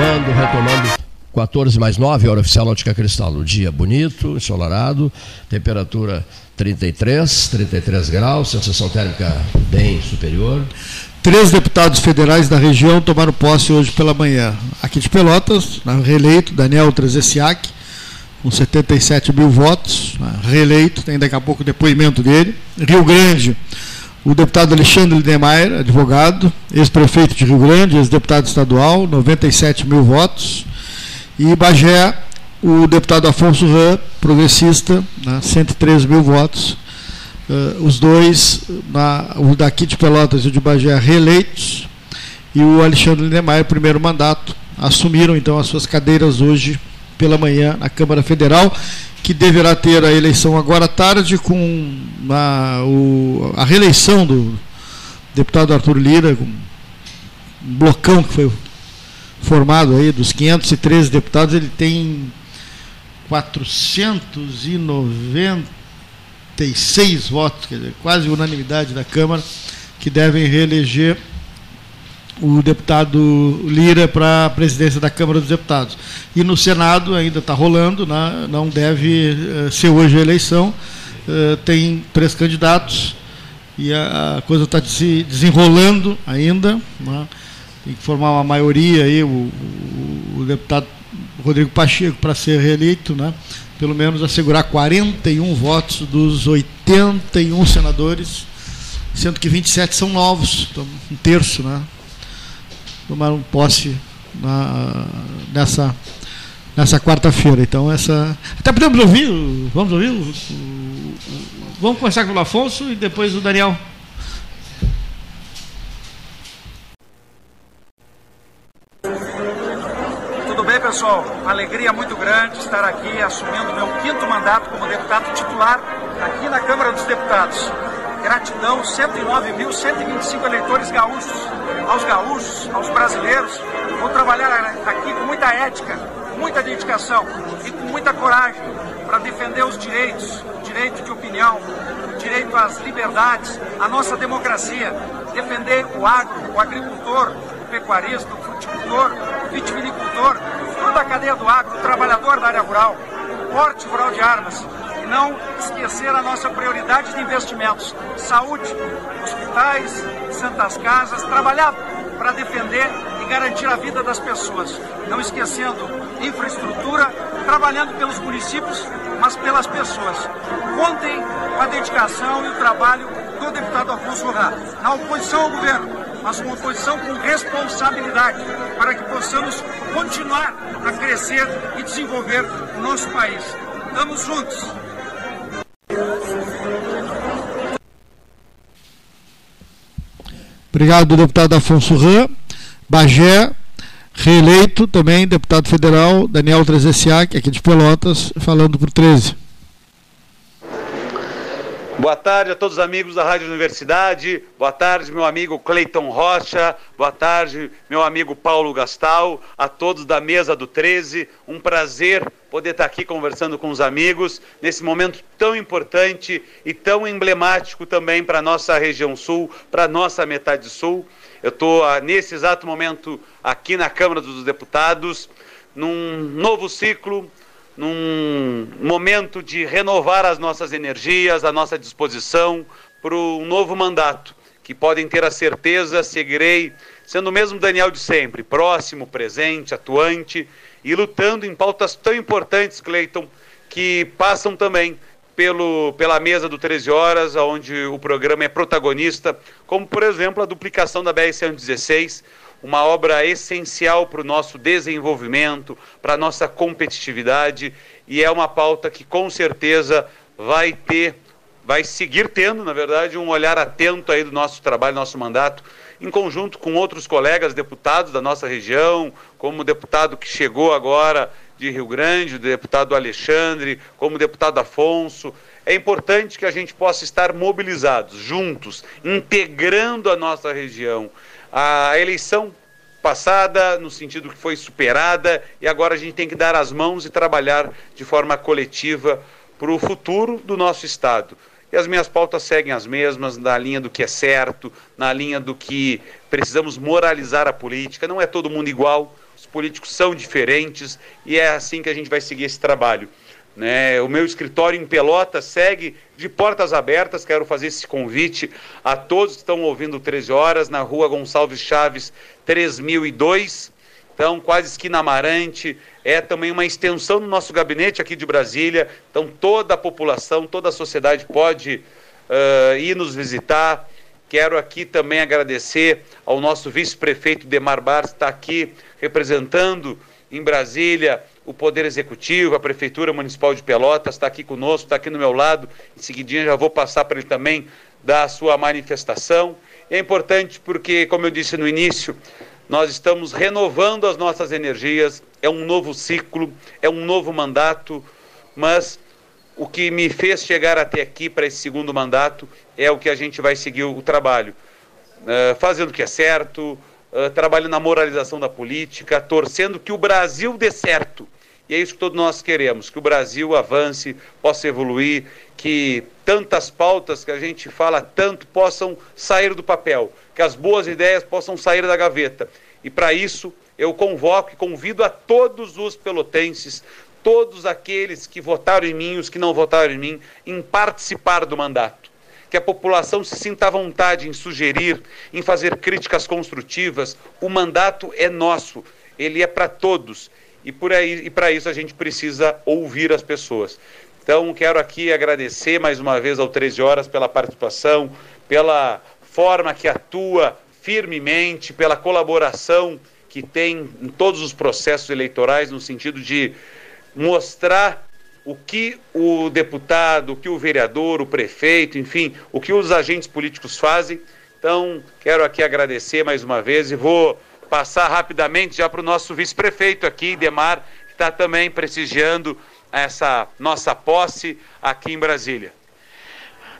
Retomando, retomando. 14 mais 9, hora oficial Náutica Cristal. O dia bonito, ensolarado, temperatura 33, 33 graus, sensação térmica bem superior. Três deputados federais da região tomaram posse hoje pela manhã. Aqui de Pelotas, reeleito, Daniel Trezessiak, com 77 mil votos, reeleito, tem daqui a pouco o depoimento dele. Rio Grande, o deputado Alexandre Lindemeyer, advogado, ex-prefeito de Rio Grande, ex-deputado estadual, 97 mil votos. E Bagé, o deputado Afonso Ram, progressista, né, 103 mil votos. uh, os dois, na, o daqui de Pelotas e o de Bagé, reeleitos, e o Alexandre Lindemeyer, primeiro mandato, assumiram então as suas cadeiras hoje pela manhã na Câmara Federal, que deverá ter a eleição agora à tarde com a, o, a reeleição do deputado Arthur Lira, com um blocão que foi formado aí dos 513 deputados, ele tem 496 votos, quer dizer, quase unanimidade da Câmara, que devem reeleger o deputado Lira para a presidência da Câmara dos Deputados. E no Senado ainda está rolando, né? não deve uh, ser hoje a eleição. Uh, tem três candidatos e a, coisa está se desenrolando ainda. Né? Tem que formar uma maioria aí, o, o, o deputado Rodrigo Pacheco para ser reeleito, né? pelo menos assegurar 41 votos dos 81 senadores, sendo que 27 são novos, então um terço, né? Tomaram posse na, nessa, nessa quarta-feira. Então, essa. Até podemos ouvir, vamos ouvir? Vamos começar com o Afonso e depois o Daniel. Tudo bem, pessoal? Uma alegria muito grande estar aqui assumindo meu quinto mandato como deputado titular aqui na Câmara dos Deputados. Gratidão, 109.125 eleitores gaúchos, aos gaúchos, aos brasileiros. Vou trabalhar aqui com muita ética, muita dedicação e com muita coragem para defender os direitos, direito de opinião, direito às liberdades, a nossa democracia, defender o agro, o agricultor, o pecuarista, o fruticultor, o vitivinicultor, toda a cadeia do agro, o trabalhador da área rural, o porte rural de armas, não esquecer a nossa prioridade de investimentos: saúde, hospitais, santas casas, trabalhar para defender e garantir a vida das pessoas. Não esquecendo infraestrutura, trabalhando pelos municípios, mas pelas pessoas. Contem com a dedicação e o trabalho do deputado Afonso Rá, na oposição ao governo, mas uma oposição com responsabilidade, para que possamos continuar a crescer e desenvolver o nosso país. Estamos juntos. Obrigado, deputado Afonso Rã. Bagé, reeleito também, deputado federal Daniel Trezessiak, aqui de Pelotas, falando por 13. Boa tarde a todos os amigos da Rádio Universidade. Boa tarde, meu amigo Cleiton Rocha. Boa tarde, meu amigo Paulo Gastal. A todos da mesa do 13. Um prazer poder estar aqui conversando com os amigos nesse momento tão importante e tão emblemático também para a nossa região sul, para a nossa metade sul. Eu estou, ah, nesse exato momento, aqui na Câmara dos Deputados, num novo ciclo num momento de renovar as nossas energias, a nossa disposição para um novo mandato, que podem ter a certeza, seguirei sendo o mesmo Daniel de sempre, próximo, presente, atuante e lutando em pautas tão importantes, Cleiton, que passam também pelo, pela mesa do 13 Horas, onde o programa é protagonista, como, por exemplo, a duplicação da BR-116, uma obra essencial para o nosso desenvolvimento, para a nossa competitividade, e é uma pauta que com certeza vai ter, vai seguir tendo, na verdade, um olhar atento aí do nosso trabalho, nosso mandato, em conjunto com outros colegas deputados da nossa região, como o deputado que chegou agora de Rio Grande, o deputado Alexandre, como o deputado Afonso. É importante que a gente possa estar mobilizados, juntos, integrando a nossa região a eleição passada, no sentido que foi superada, e agora a gente tem que dar as mãos e trabalhar de forma coletiva para o futuro do nosso Estado. E as minhas pautas seguem as mesmas, na linha do que é certo, na linha do que precisamos moralizar a política. Não é todo mundo igual, os políticos são diferentes e é assim que a gente vai seguir esse trabalho. Né? O meu escritório em Pelotas segue de portas abertas. Quero fazer esse convite a todos que estão ouvindo 13 horas, na rua Gonçalves Chaves 3002. Então, quase esquina Amarante, é também uma extensão do nosso gabinete aqui de Brasília. Então, toda a população, toda a sociedade pode uh, ir nos visitar. Quero aqui também agradecer ao nosso vice-prefeito Demar Bar, que está aqui representando em Brasília o Poder Executivo, a Prefeitura Municipal de Pelotas, está aqui conosco, está aqui no meu lado. Em seguidinha já vou passar para ele também dar a sua manifestação. É importante porque, como eu disse no início, nós estamos renovando as nossas energias, é um novo ciclo, é um novo mandato, mas o que me fez chegar até aqui para esse segundo mandato é o que a gente vai seguir o trabalho. Uh, fazendo o que é certo, uh, trabalhando na moralização da política, torcendo que o Brasil dê certo. E é isso que todos nós queremos, que o Brasil avance, possa evoluir, que tantas pautas que a gente fala tanto possam sair do papel, que as boas ideias possam sair da gaveta. E para isso, eu convoco e convido a todos os pelotenses, todos aqueles que votaram em mim, os que não votaram em mim, em participar do mandato. Que a população se sinta à vontade em sugerir, em fazer críticas construtivas. O mandato é nosso, ele é para todos. E, por aí, e para isso a gente precisa ouvir as pessoas. Então, quero aqui agradecer mais uma vez ao 13 Horas pela participação, pela forma que atua firmemente, pela colaboração que tem em todos os processos eleitorais, no sentido de mostrar o que o deputado, o que o vereador, o prefeito, enfim, o que os agentes políticos fazem. Então, quero aqui agradecer mais uma vez e vou passar rapidamente já para o nosso vice-prefeito aqui, Demar, que está também prestigiando essa nossa posse aqui em Brasília.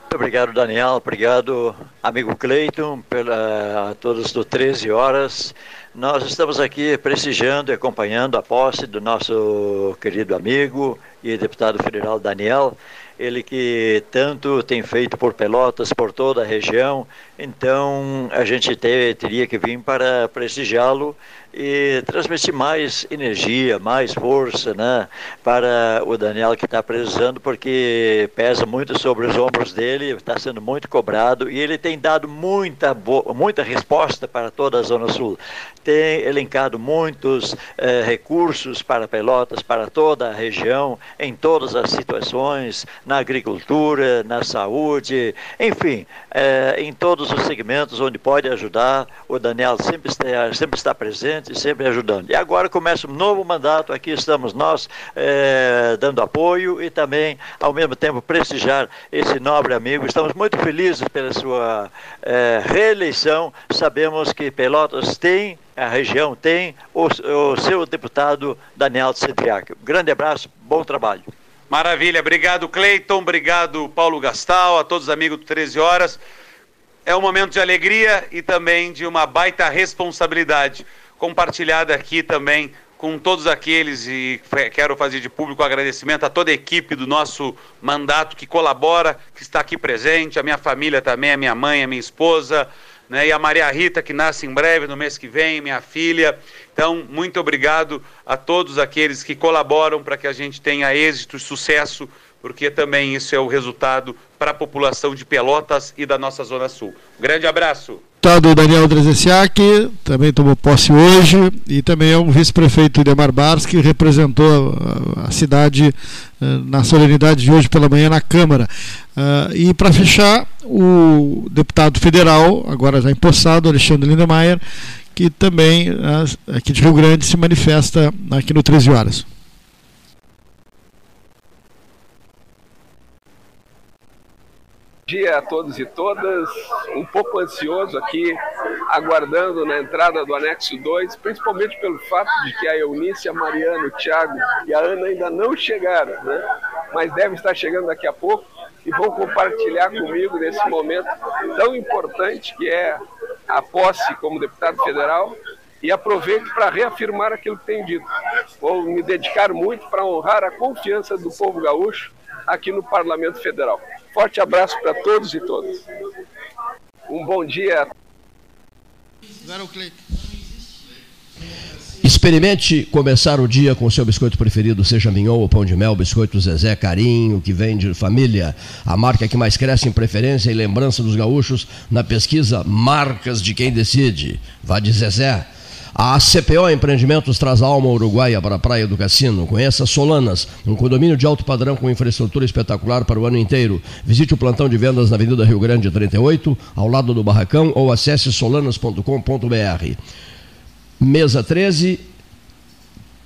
Muito obrigado, Daniel. Obrigado, amigo Cleiton, pela, a todos do 13 Horas. Nós estamos aqui prestigiando e acompanhando a posse do nosso querido amigo e deputado federal Daniel, ele que tanto tem feito por Pelotas, por toda a região, então a gente ter, teria que vir para prestigiá-lo e transmitir mais energia, mais força né, para o Daniel que está precisando, porque pesa muito sobre os ombros dele, está sendo muito cobrado e ele tem dado muita, muita resposta para toda a Zona Sul. Tem elencado muitos eh, recursos para Pelotas, para toda a região, em todas as situações, na agricultura, na saúde, enfim, eh, em todos os segmentos onde pode ajudar, o Daniel sempre está, sempre está presente presente, sempre ajudando. E agora começa um novo mandato, aqui estamos nós é, dando apoio e também, ao mesmo tempo, prestigiar esse nobre amigo. Estamos muito felizes pela sua é, reeleição. Sabemos que Pelotas tem a região tem o, o seu deputado Daniel Cedriac. Um grande abraço, bom trabalho. Maravilha, obrigado Cleiton, obrigado Paulo Gastal, a todos os amigos do 13 Horas. É um momento de alegria e também de uma baita responsabilidade compartilhada aqui também com todos aqueles e quero fazer de público agradecimento a toda a equipe do nosso mandato que colabora, que está aqui presente, a minha família também, a minha mãe, a minha esposa, né, e a Maria Rita que nasce em breve, no mês que vem, minha filha. Então, muito obrigado a todos aqueles que colaboram para que a gente tenha êxito e sucesso, porque também isso é o resultado para a população de Pelotas e da nossa Zona Sul. Grande abraço deputado Daniel Drezesiak, também tomou posse hoje, e também é um vice-prefeito Demar Bars, que representou a, cidade uh, na solenidade de hoje pela manhã na Câmara. Uh, e para fechar, o deputado federal, agora já empossado, Alexandre Lindemeyer, que também, uh, aqui de Rio Grande, se manifesta aqui no 13 Horas. Dia a todos e todas. Um pouco ansioso aqui, aguardando na entrada do anexo 2, principalmente pelo fato de que a Eunice, a Mariana, o Thiago e a Ana ainda não chegaram, né? mas devem estar chegando daqui a pouco e vão compartilhar comigo nesse momento tão importante que é a posse como deputado federal e aproveito para reafirmar aquilo que tenho dito. Vou me dedicar muito para honrar a confiança do povo gaúcho aqui no Parlamento Federal. Forte abraço para todos e todas. Um bom dia. Experimente começar o dia com o seu biscoito preferido, seja mignon ou pão de mel, biscoito Zezé Carinho, que vem de família. A marca que mais cresce em preferência e lembrança dos gaúchos na pesquisa Marcas de Quem Decide. Vá de Zezé. A CPO Empreendimentos traz a alma uruguaia para a Praia do Cassino. Conheça Solanas, um condomínio de alto padrão com infraestrutura espetacular para o ano inteiro. Visite o plantão de vendas na Avenida Rio Grande 38, ao lado do Barracão, ou acesse solanas.com.br. Mesa 13,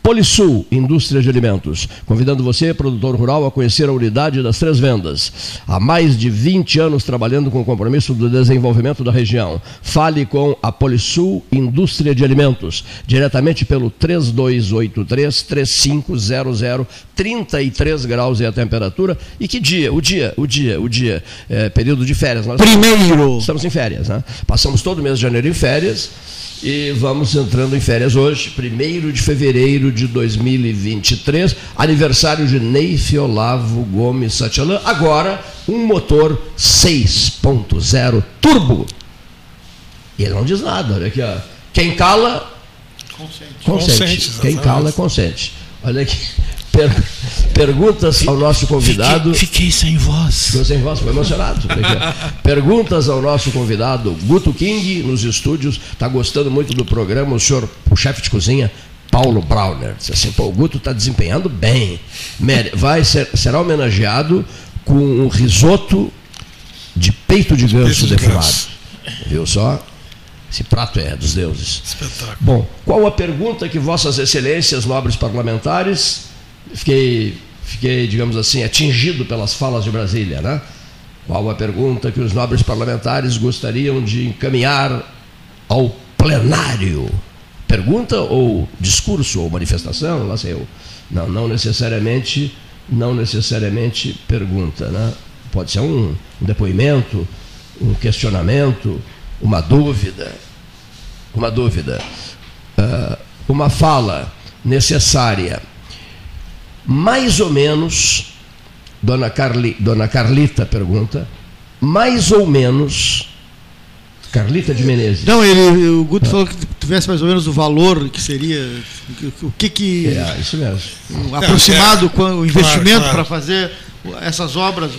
Polisul, indústria de alimentos, convidando você, produtor rural, a conhecer a unidade das três vendas. Há mais de 20 anos trabalhando com o compromisso do desenvolvimento da região. Fale com a Polisul Indústria de Alimentos, diretamente pelo 3283-3500, 33 graus é a temperatura. E que dia? O dia, o dia, o dia. É, período de férias. Nós Primeiro! Estamos em férias, né? Passamos todo o mês de janeiro em férias e vamos entrando em férias hoje, 1 de fevereiro de 2023, aniversário de Neif Olavo Gomes Satialan. Agora, um motor 6.0 turbo. E ele não diz nada, olha aqui, ó. Quem cala. Consente. Consente. consente Quem cala, consente. Olha aqui. Per perguntas ao nosso convidado. Fiquei, fiquei sem voz. Ficou sem voz, foi emocionado. perguntas ao nosso convidado, Guto King, nos estúdios. Está gostando muito do programa. O senhor, o chefe de cozinha, Paulo Brauner. Disse assim: pô, o Guto está desempenhando bem. Vai ser, será homenageado com um risoto de peito de ganso defumado. Viu só? Esse prato é dos deuses. Espetáculo. Bom, qual a pergunta que Vossas Excelências, nobres parlamentares, fiquei, fiquei, digamos assim, atingido pelas falas de Brasília, né? Qual a pergunta que os nobres parlamentares gostariam de encaminhar ao plenário? Pergunta ou discurso ou manifestação? Lá sei eu. Não, não necessariamente, não necessariamente pergunta, né? Pode ser um, um depoimento, um questionamento, uma dúvida, uma dúvida, uh, uma fala necessária mais ou menos, Dona, Carli, Dona Carlita pergunta, mais ou menos, Carlita de Menezes. Não, ele, o Guto ah. falou que tivesse mais ou menos o valor que seria, o que que... É, isso mesmo. Aproximado com o investimento claro, claro. para fazer essas obras.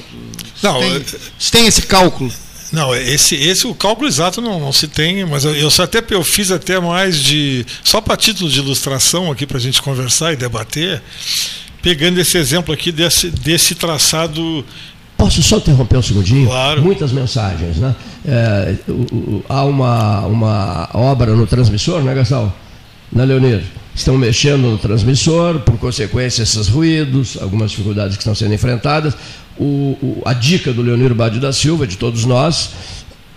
Não, tem, se tem esse cálculo. Não, esse, esse o cálculo exato não, não se tem, mas eu, eu até eu fiz até mais de só para título de ilustração aqui para a gente conversar e debater pegando esse exemplo aqui desse, desse traçado. Posso só interromper um segundinho? Claro. Muitas mensagens, né? É, o, o, há uma, uma obra no transmissor, né, Gastão? Na né, Leonir? Estão mexendo no transmissor, por consequência, esses ruídos, algumas dificuldades que estão sendo enfrentadas. O, a dica do Leonir Bade da Silva, de todos nós,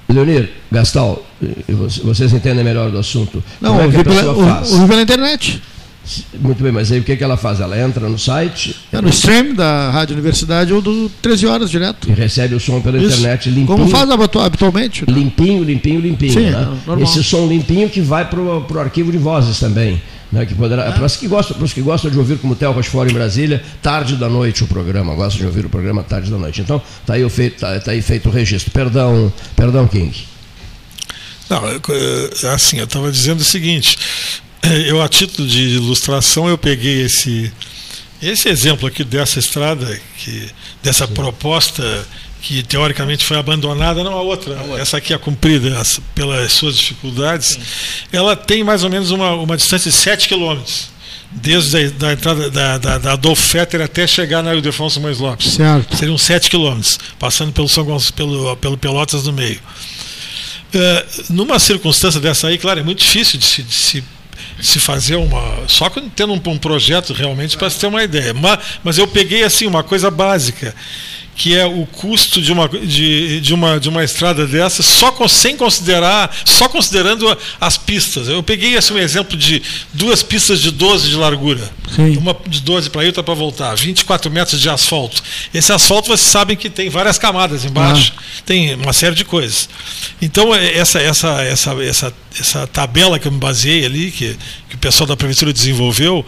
Leonir, Gastal, vocês entendem melhor do assunto. Não, Como é que a pessoa pela, faz? Ouvi pela internet. Muito bem, mas aí o que, que ela faz? Ela entra no site. É no stream da Rádio Universidade ou do 13 horas direto. E recebe o som pela Isso. internet limpinho. Como faz habitualmente. Né? Limpinho, limpinho, limpinho. Sim, né? Esse som limpinho que vai para o arquivo de vozes também. Né, que poderá, é. para os que gostam, para os que gostam de ouvir como Theo Rochefort em Brasília, tarde da noite o programa, gostam de ouvir o programa tarde da noite. Então, está aí, feito, tá, tá aí feito o registro. Perdão, perdão, King. Não, assim, eu estava dizendo o seguinte, eu a título de ilustração eu peguei esse esse exemplo aqui dessa estrada que dessa Sim. proposta que teoricamente foi abandonada, não a outra, a outra. essa aqui é cumprida pelas suas dificuldades, Sim. ela tem mais ou menos uma, uma distância de 7 quilômetros desde a da entrada da, da, da Adolfo Fetter até chegar na Ildefonso Mães Lopes. Certo. Seriam 7 quilômetros, passando pelo, São Gonçalo, pelo, pelo Pelotas no meio. É, numa circunstância dessa aí, claro, é muito difícil de se, de se se fazer uma. Só tendo um, um projeto realmente para se ter uma ideia. Mas, mas eu peguei assim uma coisa básica que é o custo de uma, de, de uma, de uma estrada dessa, só com, sem considerar, só considerando as pistas. Eu peguei assim, um exemplo de duas pistas de 12 de largura. Sim. Uma de 12 para ir, outra para voltar. 24 metros de asfalto. Esse asfalto vocês sabem que tem várias camadas embaixo, ah. tem uma série de coisas. Então, é, essa, essa, essa, essa, essa tabela que eu me baseei ali, que, que o pessoal da Prefeitura desenvolveu,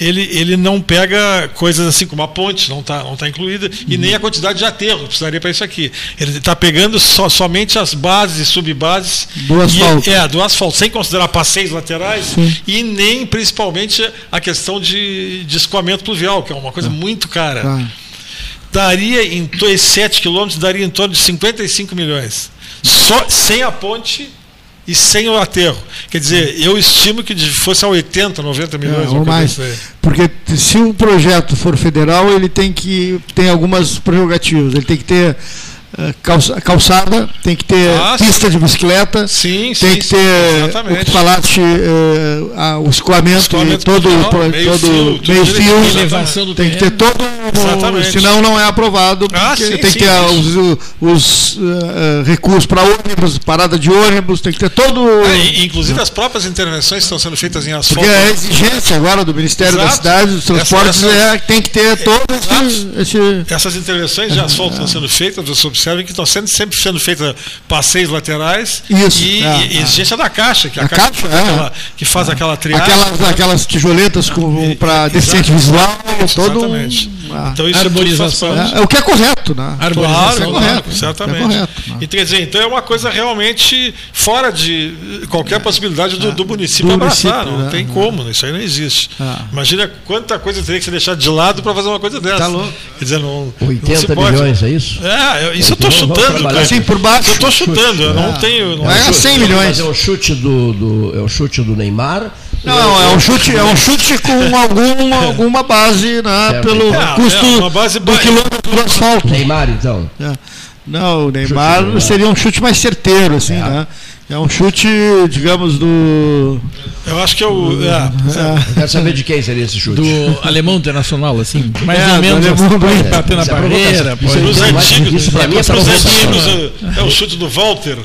ele, ele não pega coisas assim como a ponte, não está não tá incluída, uhum. e nem a quantidade de aterro, precisaria para isso aqui. Ele está pegando so, somente as bases e subbases do asfalto. E, é, do asfalto, sem considerar passeios laterais Sim. e nem principalmente a questão de, de escoamento pluvial, que é uma coisa ah. muito cara. Ah. Daria em 7 quilômetros, daria em torno de 55 milhões. Só sem a ponte e sem o aterro. Quer dizer, eu estimo que fosse a 80, 90 milhões. É, ou mais. Porque se o projeto for federal, ele tem que tem algumas prerrogativas. Ele tem que ter calçada, tem que ter ah, pista sim. de bicicleta, sim, tem sim, que ter sim, o que falaste, uh, o escoamento, escoamento todo, todo meio fio, meio fio tem que ter todo, exatamente. senão não é aprovado, ah, tem que ter os, os uh, recursos para ônibus, parada de ônibus, tem que ter todo. É, inclusive as próprias intervenções estão sendo feitas em asfalto. Porque a exigência agora do Ministério Exato. da Cidade, dos Transportes, essa, essa, é que tem que ter todo esse, esse, Essas intervenções de asfalto estão sendo feitas, você observa que estão sendo, sempre sendo feitas passeios laterais Isso, e, é, e exigência é. da Caixa, que, a, a caixa, caixa é. aquela, que faz aquela triagem. Aquelas, aquelas tijoletas para decente visual, todo Exatamente. Um, então isso arborização. É, é, o que é correto, né? Arborização, claro, é correto, certamente. É correto, né? e, quer dizer, então é uma coisa realmente fora de qualquer possibilidade do, do município do abraçar. Município, não né? tem como, isso aí não existe. Ah. Imagina quanta coisa teria que ser deixada de lado para fazer uma coisa dessa. Tá louco. Quer dizer, não, 80 não milhões, é isso? É, isso eu estou chutando. Assim por baixo. Eu estou chutando, eu não tenho. Não é 100 milhões. É o chute do, do, é o chute do Neymar. Não, é um chute, é um chute com algum, alguma base, né, pelo é, custo é base do quilômetro do asfalto. Neymar, então. É. Não, o Neymar seria um chute mais certeiro, assim, é. né? É um chute, digamos, do. Eu acho que é o. É, é. Quero saber de quem seria esse chute. Do alemão internacional, assim. Mais é, ou menos. Alemão, assim, é, bater na barreira. Os antigos. Isso para mim é para antigos. É o chute do Walter,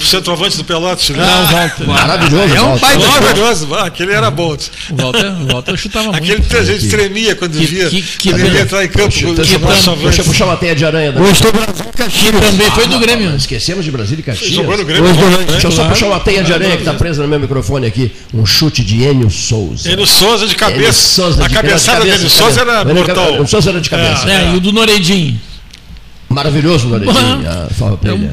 centroavante do Pelotas. Né? Não, Walter. Maravilhoso. É um pai maravilhoso. Ah, aquele era bom. O Walter, o Walter chutava muito. Aquele que a gente tremia quando que, via. Que, que, ele ia entrar em campo. Deixa eu puxar uma teia de aranha. Gostou Brasil Caxias. também foi do Grêmio. Esquecemos de Brasil e Caxias. Jogou no Grêmio. Deixa eu só puxar uma teia de aranha que está presa no meu microfone aqui. Um chute de Enio Souza. Enio Souza de cabeça. Souza de a cabeçada de Enio Souza era mortal. Enio Souza era de cabeça. É, é, e o do Noredinho. Maravilhoso o Noredinho. Ah, fala pra ele.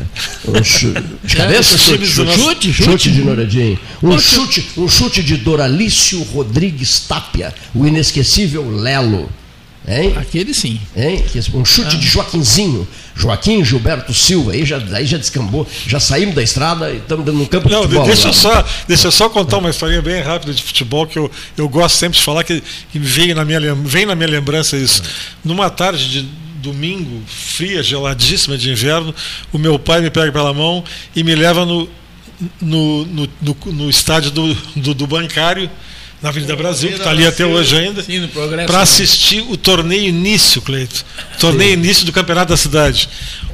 Um chute, de cabeça? É, chute, chute, chute, chute, de Noredinho. Um chute, um chute de Doralício Rodrigues Tapia, o inesquecível Lelo. Hein? Aquele sim. Hein? Um chute ah. de Joaquinzinho. Joaquim Gilberto Silva, aí já, aí já descambou, já saímos da estrada e estamos no campo Não, de futebol. Deixa eu, só, deixa eu só contar uma historinha bem rápida de futebol que eu, eu gosto sempre de falar, que, que vem, na minha, vem na minha lembrança isso. Numa tarde de domingo, fria, geladíssima de inverno, o meu pai me pega pela mão e me leva no, no, no, no, no estádio do, do, do bancário na Avenida Brasil, que está ali até hoje ainda, para assistir o torneio início, Cleito. Torneio Sim. início do Campeonato da Cidade.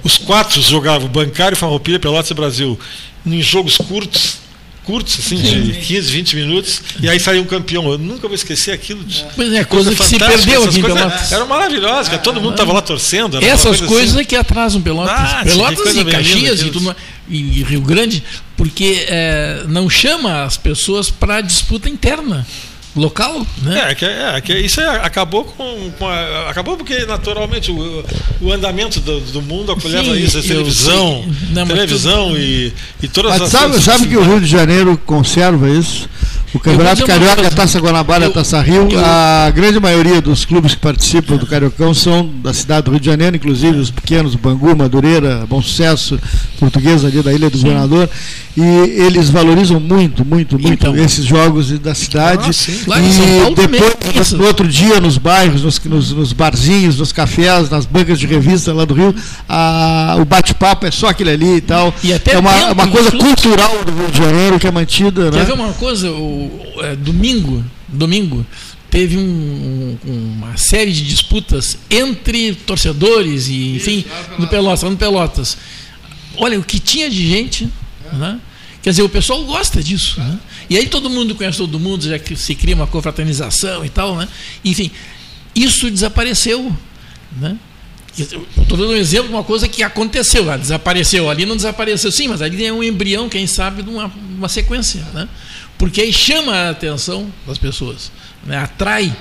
Os quatro jogavam, Bancário, Farroupilha, Pelotas e Brasil, em jogos curtos, curtos, assim, Sim. de 15, 20 minutos, e aí saiu um campeão. Eu nunca vou esquecer aquilo. De, pois é, coisa, coisa que se perdeu aqui em Pelotas. Era maravilhosa, ah, todo mundo estava lá torcendo. Essas coisas assim. é que atrasam Pelotas. Ah, Pelotas e Caxias e, tudo, e Rio Grande, porque é, não chama as pessoas para disputa interna local, né? É, que, é, que isso é, acabou com, com a, acabou porque naturalmente o, o andamento do, do mundo leva isso, a televisão, não, televisão tu... e, e todas mas as sabe, sabe que o Rio de Janeiro conserva isso? O Campeonato Carioca, a Taça Guanabara, a Taça Rio, eu, a grande maioria dos clubes que participam do Cariocão são da cidade do Rio de Janeiro, inclusive os pequenos, Bangu, Madureira, Bom Sucesso, Portuguesa ali da Ilha do sim. Governador, e eles valorizam muito, muito, muito então, esses jogos da cidade. Ah, e depois, no outro dia, nos bairros, nos, nos, nos, barzinhos, nos cafés, nas bancas de revista lá do Rio, a, o bate-papo é só aquele ali e tal. E é uma, uma coisa cultural do Rio de Janeiro que é mantida. Quer né? ver uma coisa? O, é, domingo, domingo teve um, uma série de disputas entre torcedores e enfim no Pelotas, no Pelotas. Olha o que tinha de gente, né? Quer dizer, o pessoal gosta disso. Né? E aí todo mundo conhece todo mundo, já que se cria uma confraternização e tal. Né? Enfim, isso desapareceu. Né? Estou dando um exemplo de uma coisa que aconteceu, ah, desapareceu. Ali não desapareceu, sim, mas ali é um embrião, quem sabe, de uma, uma sequência. Né? Porque aí chama a atenção das pessoas, né? atrai.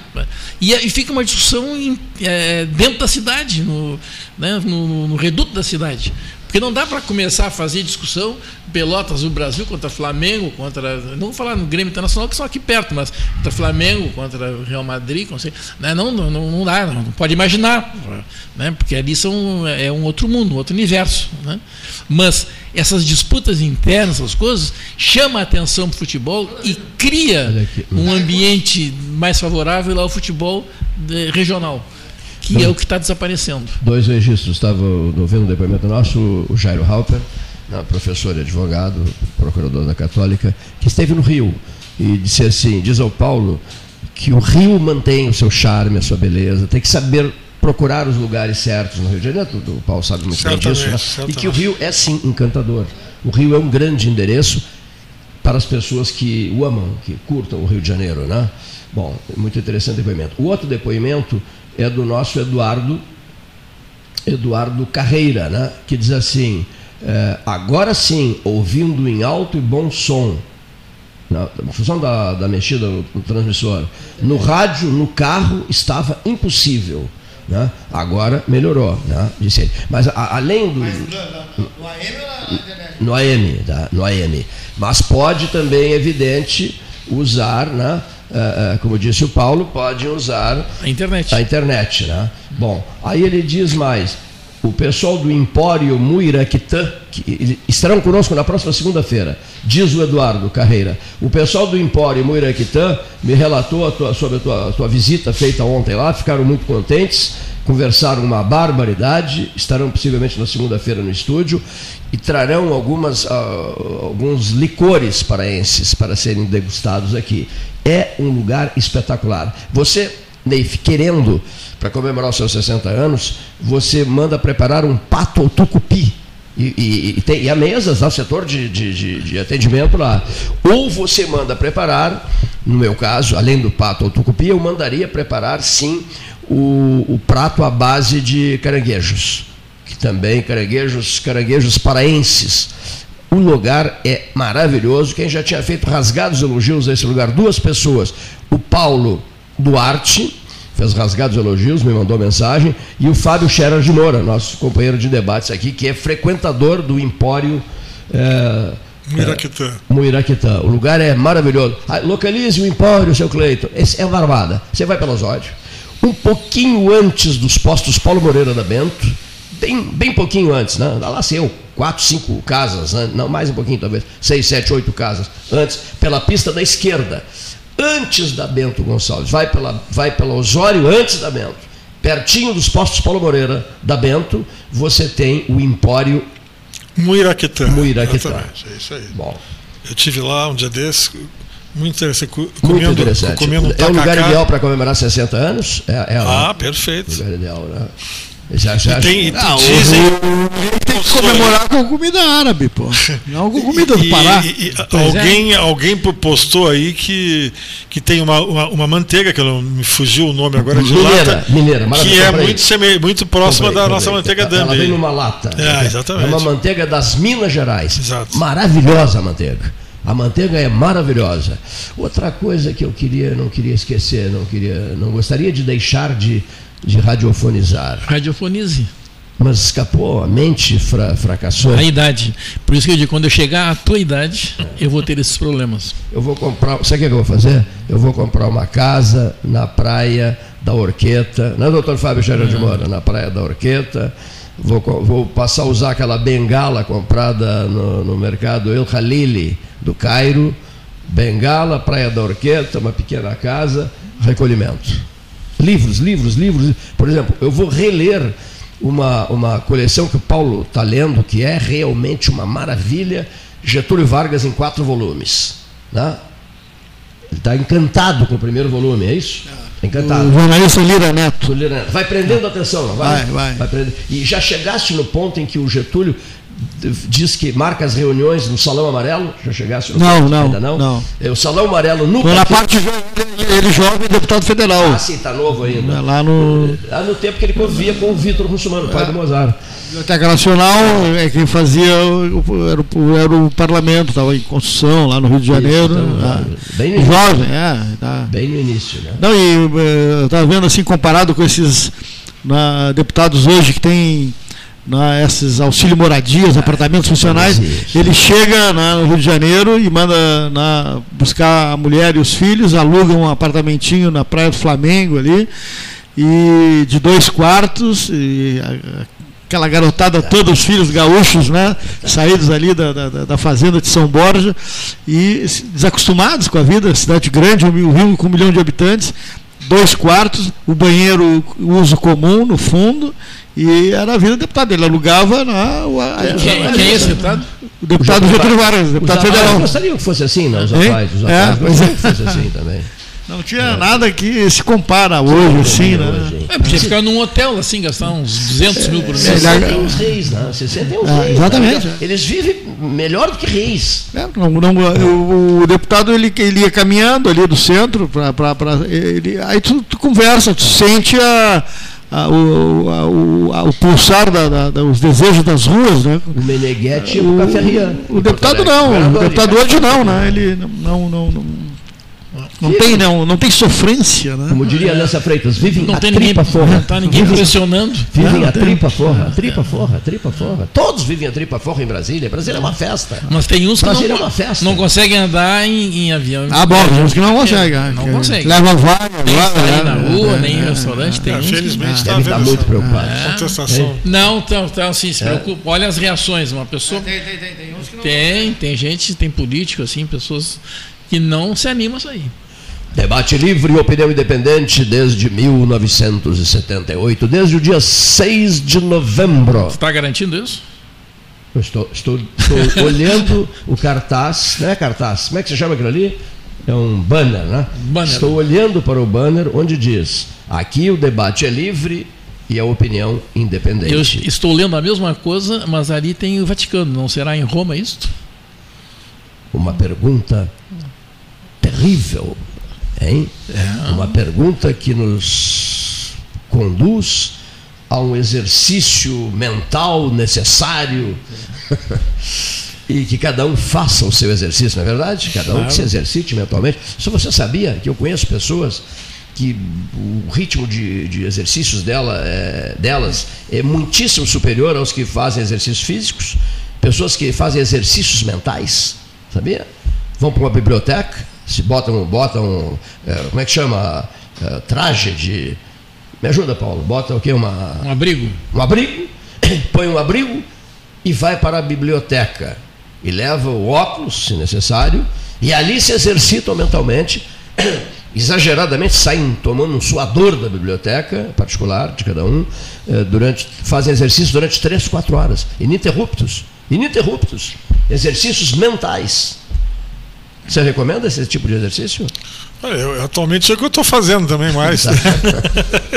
E, e, fica uma discussão em, é, dentro da cidade, no, né? no, no, reduto da cidade. Porque não dá para começar a fazer discussão Pelotas, o Brasil contra Flamengo, contra. Não vou falar no Grêmio Internacional, que são aqui perto, mas contra Flamengo, contra Real Madrid, né? não, não, não dá, não pode imaginar. Né? Porque ali são, é um outro mundo, um outro universo. Né? Mas essas disputas internas, essas coisas, chama a atenção para o futebol e cria um ambiente mais favorável ao futebol regional. que é o que está desaparecendo. Dois registros. Estava ouvindo um depoimento nosso, o Jairo Halper, né, professor e advogado, procurador da Católica, que esteve no Rio e disse assim: diz ao Paulo que o Rio mantém o seu charme, a sua beleza, tem que saber procurar os lugares certos no Rio de Janeiro, o Paulo sabe muito bem disso, né? e que o Rio é sim encantador. O Rio é um grande endereço para as pessoas que o amam, que curtam o Rio de Janeiro. Né? Bom, muito interessante depoimento. O outro depoimento é do nosso Eduardo, Eduardo Carreira, né? que diz assim, é, agora sim, ouvindo em alto e bom som, na função da, da mexida no, no transmissor, no rádio, no carro, estava impossível. Né? Agora melhorou, né? disse ele. Mas a, além do. Mas, no, no, AM ou na internet? No AM, tá? no AM. Mas pode também, evidente, usar, né? Uh, uh, como disse o Paulo, pode usar a internet. A internet né? Bom, aí ele diz mais o pessoal do Empório Muiraquitã, que estarão conosco na próxima segunda-feira, diz o Eduardo Carreira. O pessoal do Empório Muiraquitã me relatou a tua, sobre a tua, a tua, visita feita ontem lá, ficaram muito contentes, conversaram uma barbaridade, estarão possivelmente na segunda-feira no estúdio e trarão algumas, uh, alguns licores paraenses para serem degustados aqui. É um lugar espetacular. Você, Neif, querendo para comemorar os seus 60 anos, você manda preparar um pato ou tucupi. E, e, e, tem, e há mesas no setor de, de, de, de, atendimento lá. Ou você manda preparar, no meu caso, além do pato ou tucupi, eu mandaria preparar sim o, o prato à base de caranguejos. Que também caranguejos, caranguejos paraenses. O lugar é maravilhoso. Quem já tinha feito rasgados elogios a esse lugar? Duas pessoas. O Paulo Duarte, fez rasgados elogios, me mandou mensagem, e o Fábio Scherer de Moura, nosso companheiro de debates aqui, que é frequentador do Empório. É, Muiraquitã. É, Muiraquitã. O lugar é maravilhoso. Ah, localize o Empório, seu Cleito. Esse é Barbada. Você vai pelo Osódio. Um pouquinho antes dos postos Paulo Moreira da Bento, bem, bem pouquinho antes, né? Lá sei quatro, cinco casas, né? não mais um pouquinho talvez, seis, sete, oito casas antes, pela pista da esquerda antes da Bento Gonçalves, vai pela, vai pela Osório antes da Bento, pertinho dos postos Paulo Moreira da Bento, você tem o Empório Muiraquetã. Muiraquetã. é isso aí. Bom. Eu tive lá um dia desses, muito interessante. Comendo, muito interessante. Comendo é o lugar ideal para comemorar 60 anos? É, é ah, perfeito. O lugar ideal, né? Já, já, e tem, ah, dizem, tem que comemorar com comida árabe, pô. Não com comida do Pará. E, e, alguém, é. alguém postou aí que, que tem uma, uma, uma, manteiga, que não me fugiu o nome agora de mineira, lata. Mineira, que é muito, seme, muito próxima comprei, da comprei. nossa manteiga Dami. Ela vem numa lata. É, exatamente. É uma manteiga das Minas Gerais. Exato. Maravilhosa a manteiga. A manteiga é maravilhosa. Outra coisa que eu queria, não queria esquecer, não queria, não gostaria de deixar de de radiofonizar. Radiofonize. Mas escapou, a mente fra, fracassou. A idade. Por isso que eu digo, quando eu chegar à tua idade, eu vou ter esses problemas. Eu vou comprar, sabe o que eu vou fazer? Eu vou comprar uma casa na praia da Orqueta, não é, doutor Fábio Xera de Moura? Na praia da Orqueta. Vou, vou passar a usar aquela bengala comprada no, no mercado El Khalili do Cairo. Bengala, praia da Orqueta, uma pequena casa, recolhimento. Livros, livros, livros. Por exemplo, eu vou reler uma, uma coleção que o Paulo está lendo, que é realmente uma maravilha, Getúlio Vargas em quatro volumes. Né? Ele está encantado com o primeiro volume, é isso? É. Encantado. O jornalista Lira Neto. Lira Neto. Vai prendendo atenção, não vai? Vai, vai. vai e já chegaste no ponto em que o Getúlio diz que marca as reuniões no Salão Amarelo. Já chegasse? Não, não, Ainda não. não. É, o Salão Amarelo nunca. Na parte ele jovem deputado federal. Ah, sim, está novo ainda. Lá no. Lá no tempo que ele convivia com o Vitor Russumano, pai é. do Mozart. Biblioteca Nacional é quem fazia era o, era o parlamento, estava em construção lá no Rio de Janeiro. Isso, então, ah, bem no jovem, é. Tá. Bem no início, né? Não, e eh, eu estava vendo assim, comparado com esses na, deputados hoje que tem né, esses auxílio moradias, apartamentos funcionais, ele chega né, no Rio de Janeiro e manda né, buscar a mulher e os filhos, aluga um apartamentinho na Praia do Flamengo ali, e de dois quartos, e aquela garotada toda, os filhos gaúchos, né, saídos ali da, da, da, fazenda de São Borja, e desacostumados com a vida, cidade grande, um Rio com um milhão de habitantes, dois quartos, o banheiro uso comum no fundo, e era a vida do deputado. Ele alugava na. Quem, quem é esse deputado? O deputado Getúlio Vargas, deputado federal. Gostariam que fosse assim, não? Os rapazes, os rapazes é, que fosse assim também. Não tinha é. nada que se compara hoje, assim, né? Hoje. É, podia ficar num hotel, assim, gastar uns 200 mil por mês. Você sentem os reis, né? Você sentem os ah, reis. Exatamente. Né? Eles vivem melhor do que reis. É, não, não, o, o, deputado, ele, ele ia caminhando ali do centro, pra, pra, pra ele, aí tu, tu conversa, tu sente a, a, o, a, o, a, o, pulsar da, da, da, os desejos das ruas, né? O Meneghetti e o, o Café Ria. O, deputado não, o deputado hoje não, né? Ele não, não, não não tem, não, não tem sofrência, né? Como diria Lança Freitas, vivem não a tem tripa ninguém, forra. Não está ninguém vivem, pressionando. Vivem não, a tripa forra, a tripa forra, a tripa forra. Todos vivem a tripa forra em Brasília. Brasília é uma festa. Mas tem uns que não, é uma festa. não conseguem andar em, em avião. Ah, bom, tem uns que não conseguem. É, não conseguem. Leva vaga, nem na rua, nem em restaurante. Tem uns Felizmente está estar muito preocupado. Não, então, então assim, se preocupa. Olha as reações. Uma pessoa. Tem, tem, tem. Tem, tem gente, tem político, assim, pessoas que não se animam a sair. Debate livre e opinião independente desde 1978, desde o dia 6 de novembro. Está garantindo isso? Eu estou, estou, estou olhando o cartaz, não é cartaz? Como é que se chama aquilo ali? É um banner, né? Banner. Estou olhando para o banner onde diz: aqui o debate é livre e a opinião independente. Eu estou lendo a mesma coisa, mas ali tem o Vaticano. Não será em Roma isto? Uma pergunta terrível Hein? É. Uma pergunta que nos conduz a um exercício mental necessário e que cada um faça o seu exercício, não é verdade? Cada um que se exercite mentalmente. Se você sabia que eu conheço pessoas que o ritmo de, de exercícios dela, é, delas é muitíssimo superior aos que fazem exercícios físicos, pessoas que fazem exercícios mentais, sabia? Vão para uma biblioteca, se botam, botam é, como é que chama? É, traje de. Me ajuda, Paulo. Bota o quê? Uma, um abrigo. Um abrigo, põe um abrigo e vai para a biblioteca. E leva o óculos, se necessário, e ali se exercitam mentalmente, exageradamente saem tomando um suador da biblioteca particular de cada um, é, durante, fazem exercício durante três, quatro horas, ininterruptos. Ininterruptos. Exercícios mentais. Você recomenda esse tipo de exercício? Eu, atualmente é o que eu estou fazendo também mais.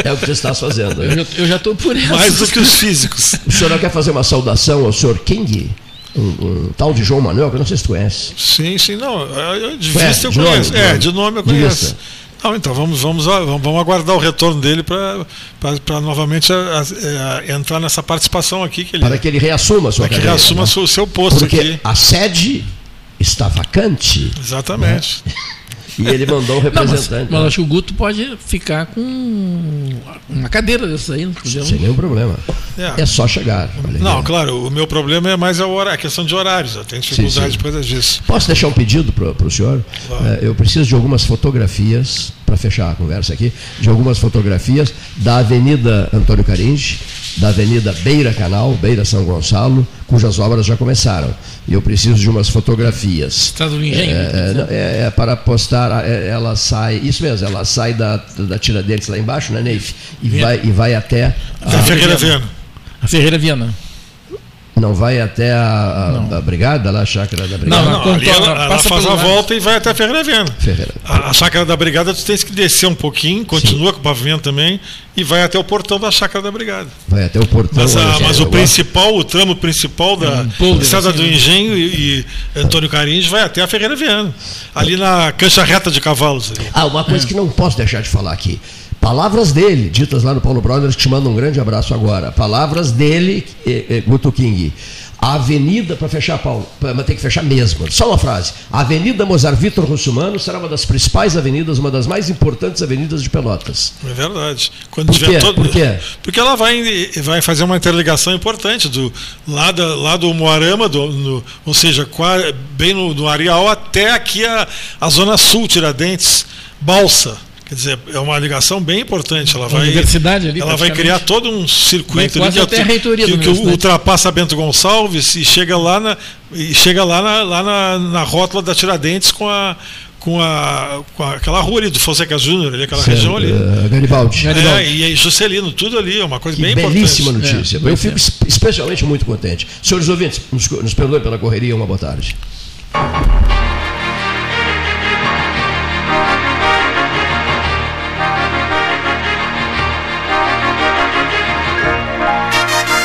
é o que você está fazendo. Eu já estou por isso. Mais do que os físicos. O senhor não quer fazer uma saudação ao senhor King? Um, um, tal de João Manuel, que eu não sei se tu conhece. Sim, sim, não. Eu, de vista eu de conheço. Nome, é, de nome eu conheço. Não, então vamos, vamos, vamos aguardar o retorno dele para novamente a, a, a, entrar nessa participação aqui. Que ele, para que ele reassuma a sua Para que ele reassuma né? o seu posto Porque aqui. A sede está vacante. Exatamente. Né? E ele mandou um representante. Não, mas, mas, acho que o Guto pode ficar com uma cadeira dessa aí. Sem nenhum problema. É, é só chegar. Não, claro, o meu problema é mais a, hora, a questão de horários. Eu tenho dificuldade por disso. Posso deixar um pedido para o senhor? Claro. É, eu preciso de algumas fotografias, para fechar a conversa aqui, de algumas fotografias da Avenida Antônio Caringe da Avenida Beira Canal, Beira São Gonçalo, cujas obras já começaram. E eu preciso de umas fotografias. Estado do Engenho? É, é, é, para postar, é, ela sai, isso mesmo, ela sai da, da Tiradentes lá embaixo, né, Neif? E vai, e vai até. A, a Ferreira Viana. A Ferreira Viana. Não vai até a, a, a, brigada lá, a chácara da brigada? Não, não, ali ela, ela faz a volta e vai até a Ferreira Viana. Ferreira. A, a, chácara da brigada tu tens que descer um pouquinho, continua Sim. com o pavimento também e vai até o portão da chácara da brigada. Vai até o portão. Mas, a, mas o principal, o tramo principal da um Estrada do Engenho e, e Antônio Carins vai até a Ferreira Viana. Ali na cancha reta de cavalos. Ali. Ah, uma coisa é. que não posso deixar de falar aqui. Palavras dele, ditas lá no Paulo Brothers, que te manda um grande abraço agora. Palavras dele, eh, eh, Guto King. A avenida, para fechar, Paulo, mas tem que fechar mesmo, só uma frase. A Avenida Mozart Vitor Russumano será uma das principais avenidas, uma das mais importantes avenidas de Pelotas. É verdade. Quando Por tiver quê? Todo... Por quê? Porque ela vai, vai fazer uma interligação importante do, lá, da, lá do Moarama, do, no, ou seja, bem no, no Areal, até aqui a, a Zona Sul, Tiradentes, Balsa. Quer dizer, é uma ligação bem importante. Ela vai, universidade ali, ela vai criar todo um circuito ali que, até a reitoria que, que ultrapassa Bento Gonçalves e chega lá na, e chega lá na, lá na, na rótula da Tiradentes com a com, a, com a, aquela rua ali do Fonseca Júnior, ali, aquela certo, região ali. Uh, Garibaldi. É, e Juscelino, tudo ali, é uma coisa que bem belíssima importante. Belíssima notícia. É, Eu fico é. especialmente muito contente. Senhores ouvintes, nos, nos perdoem pela correria, uma boa tarde.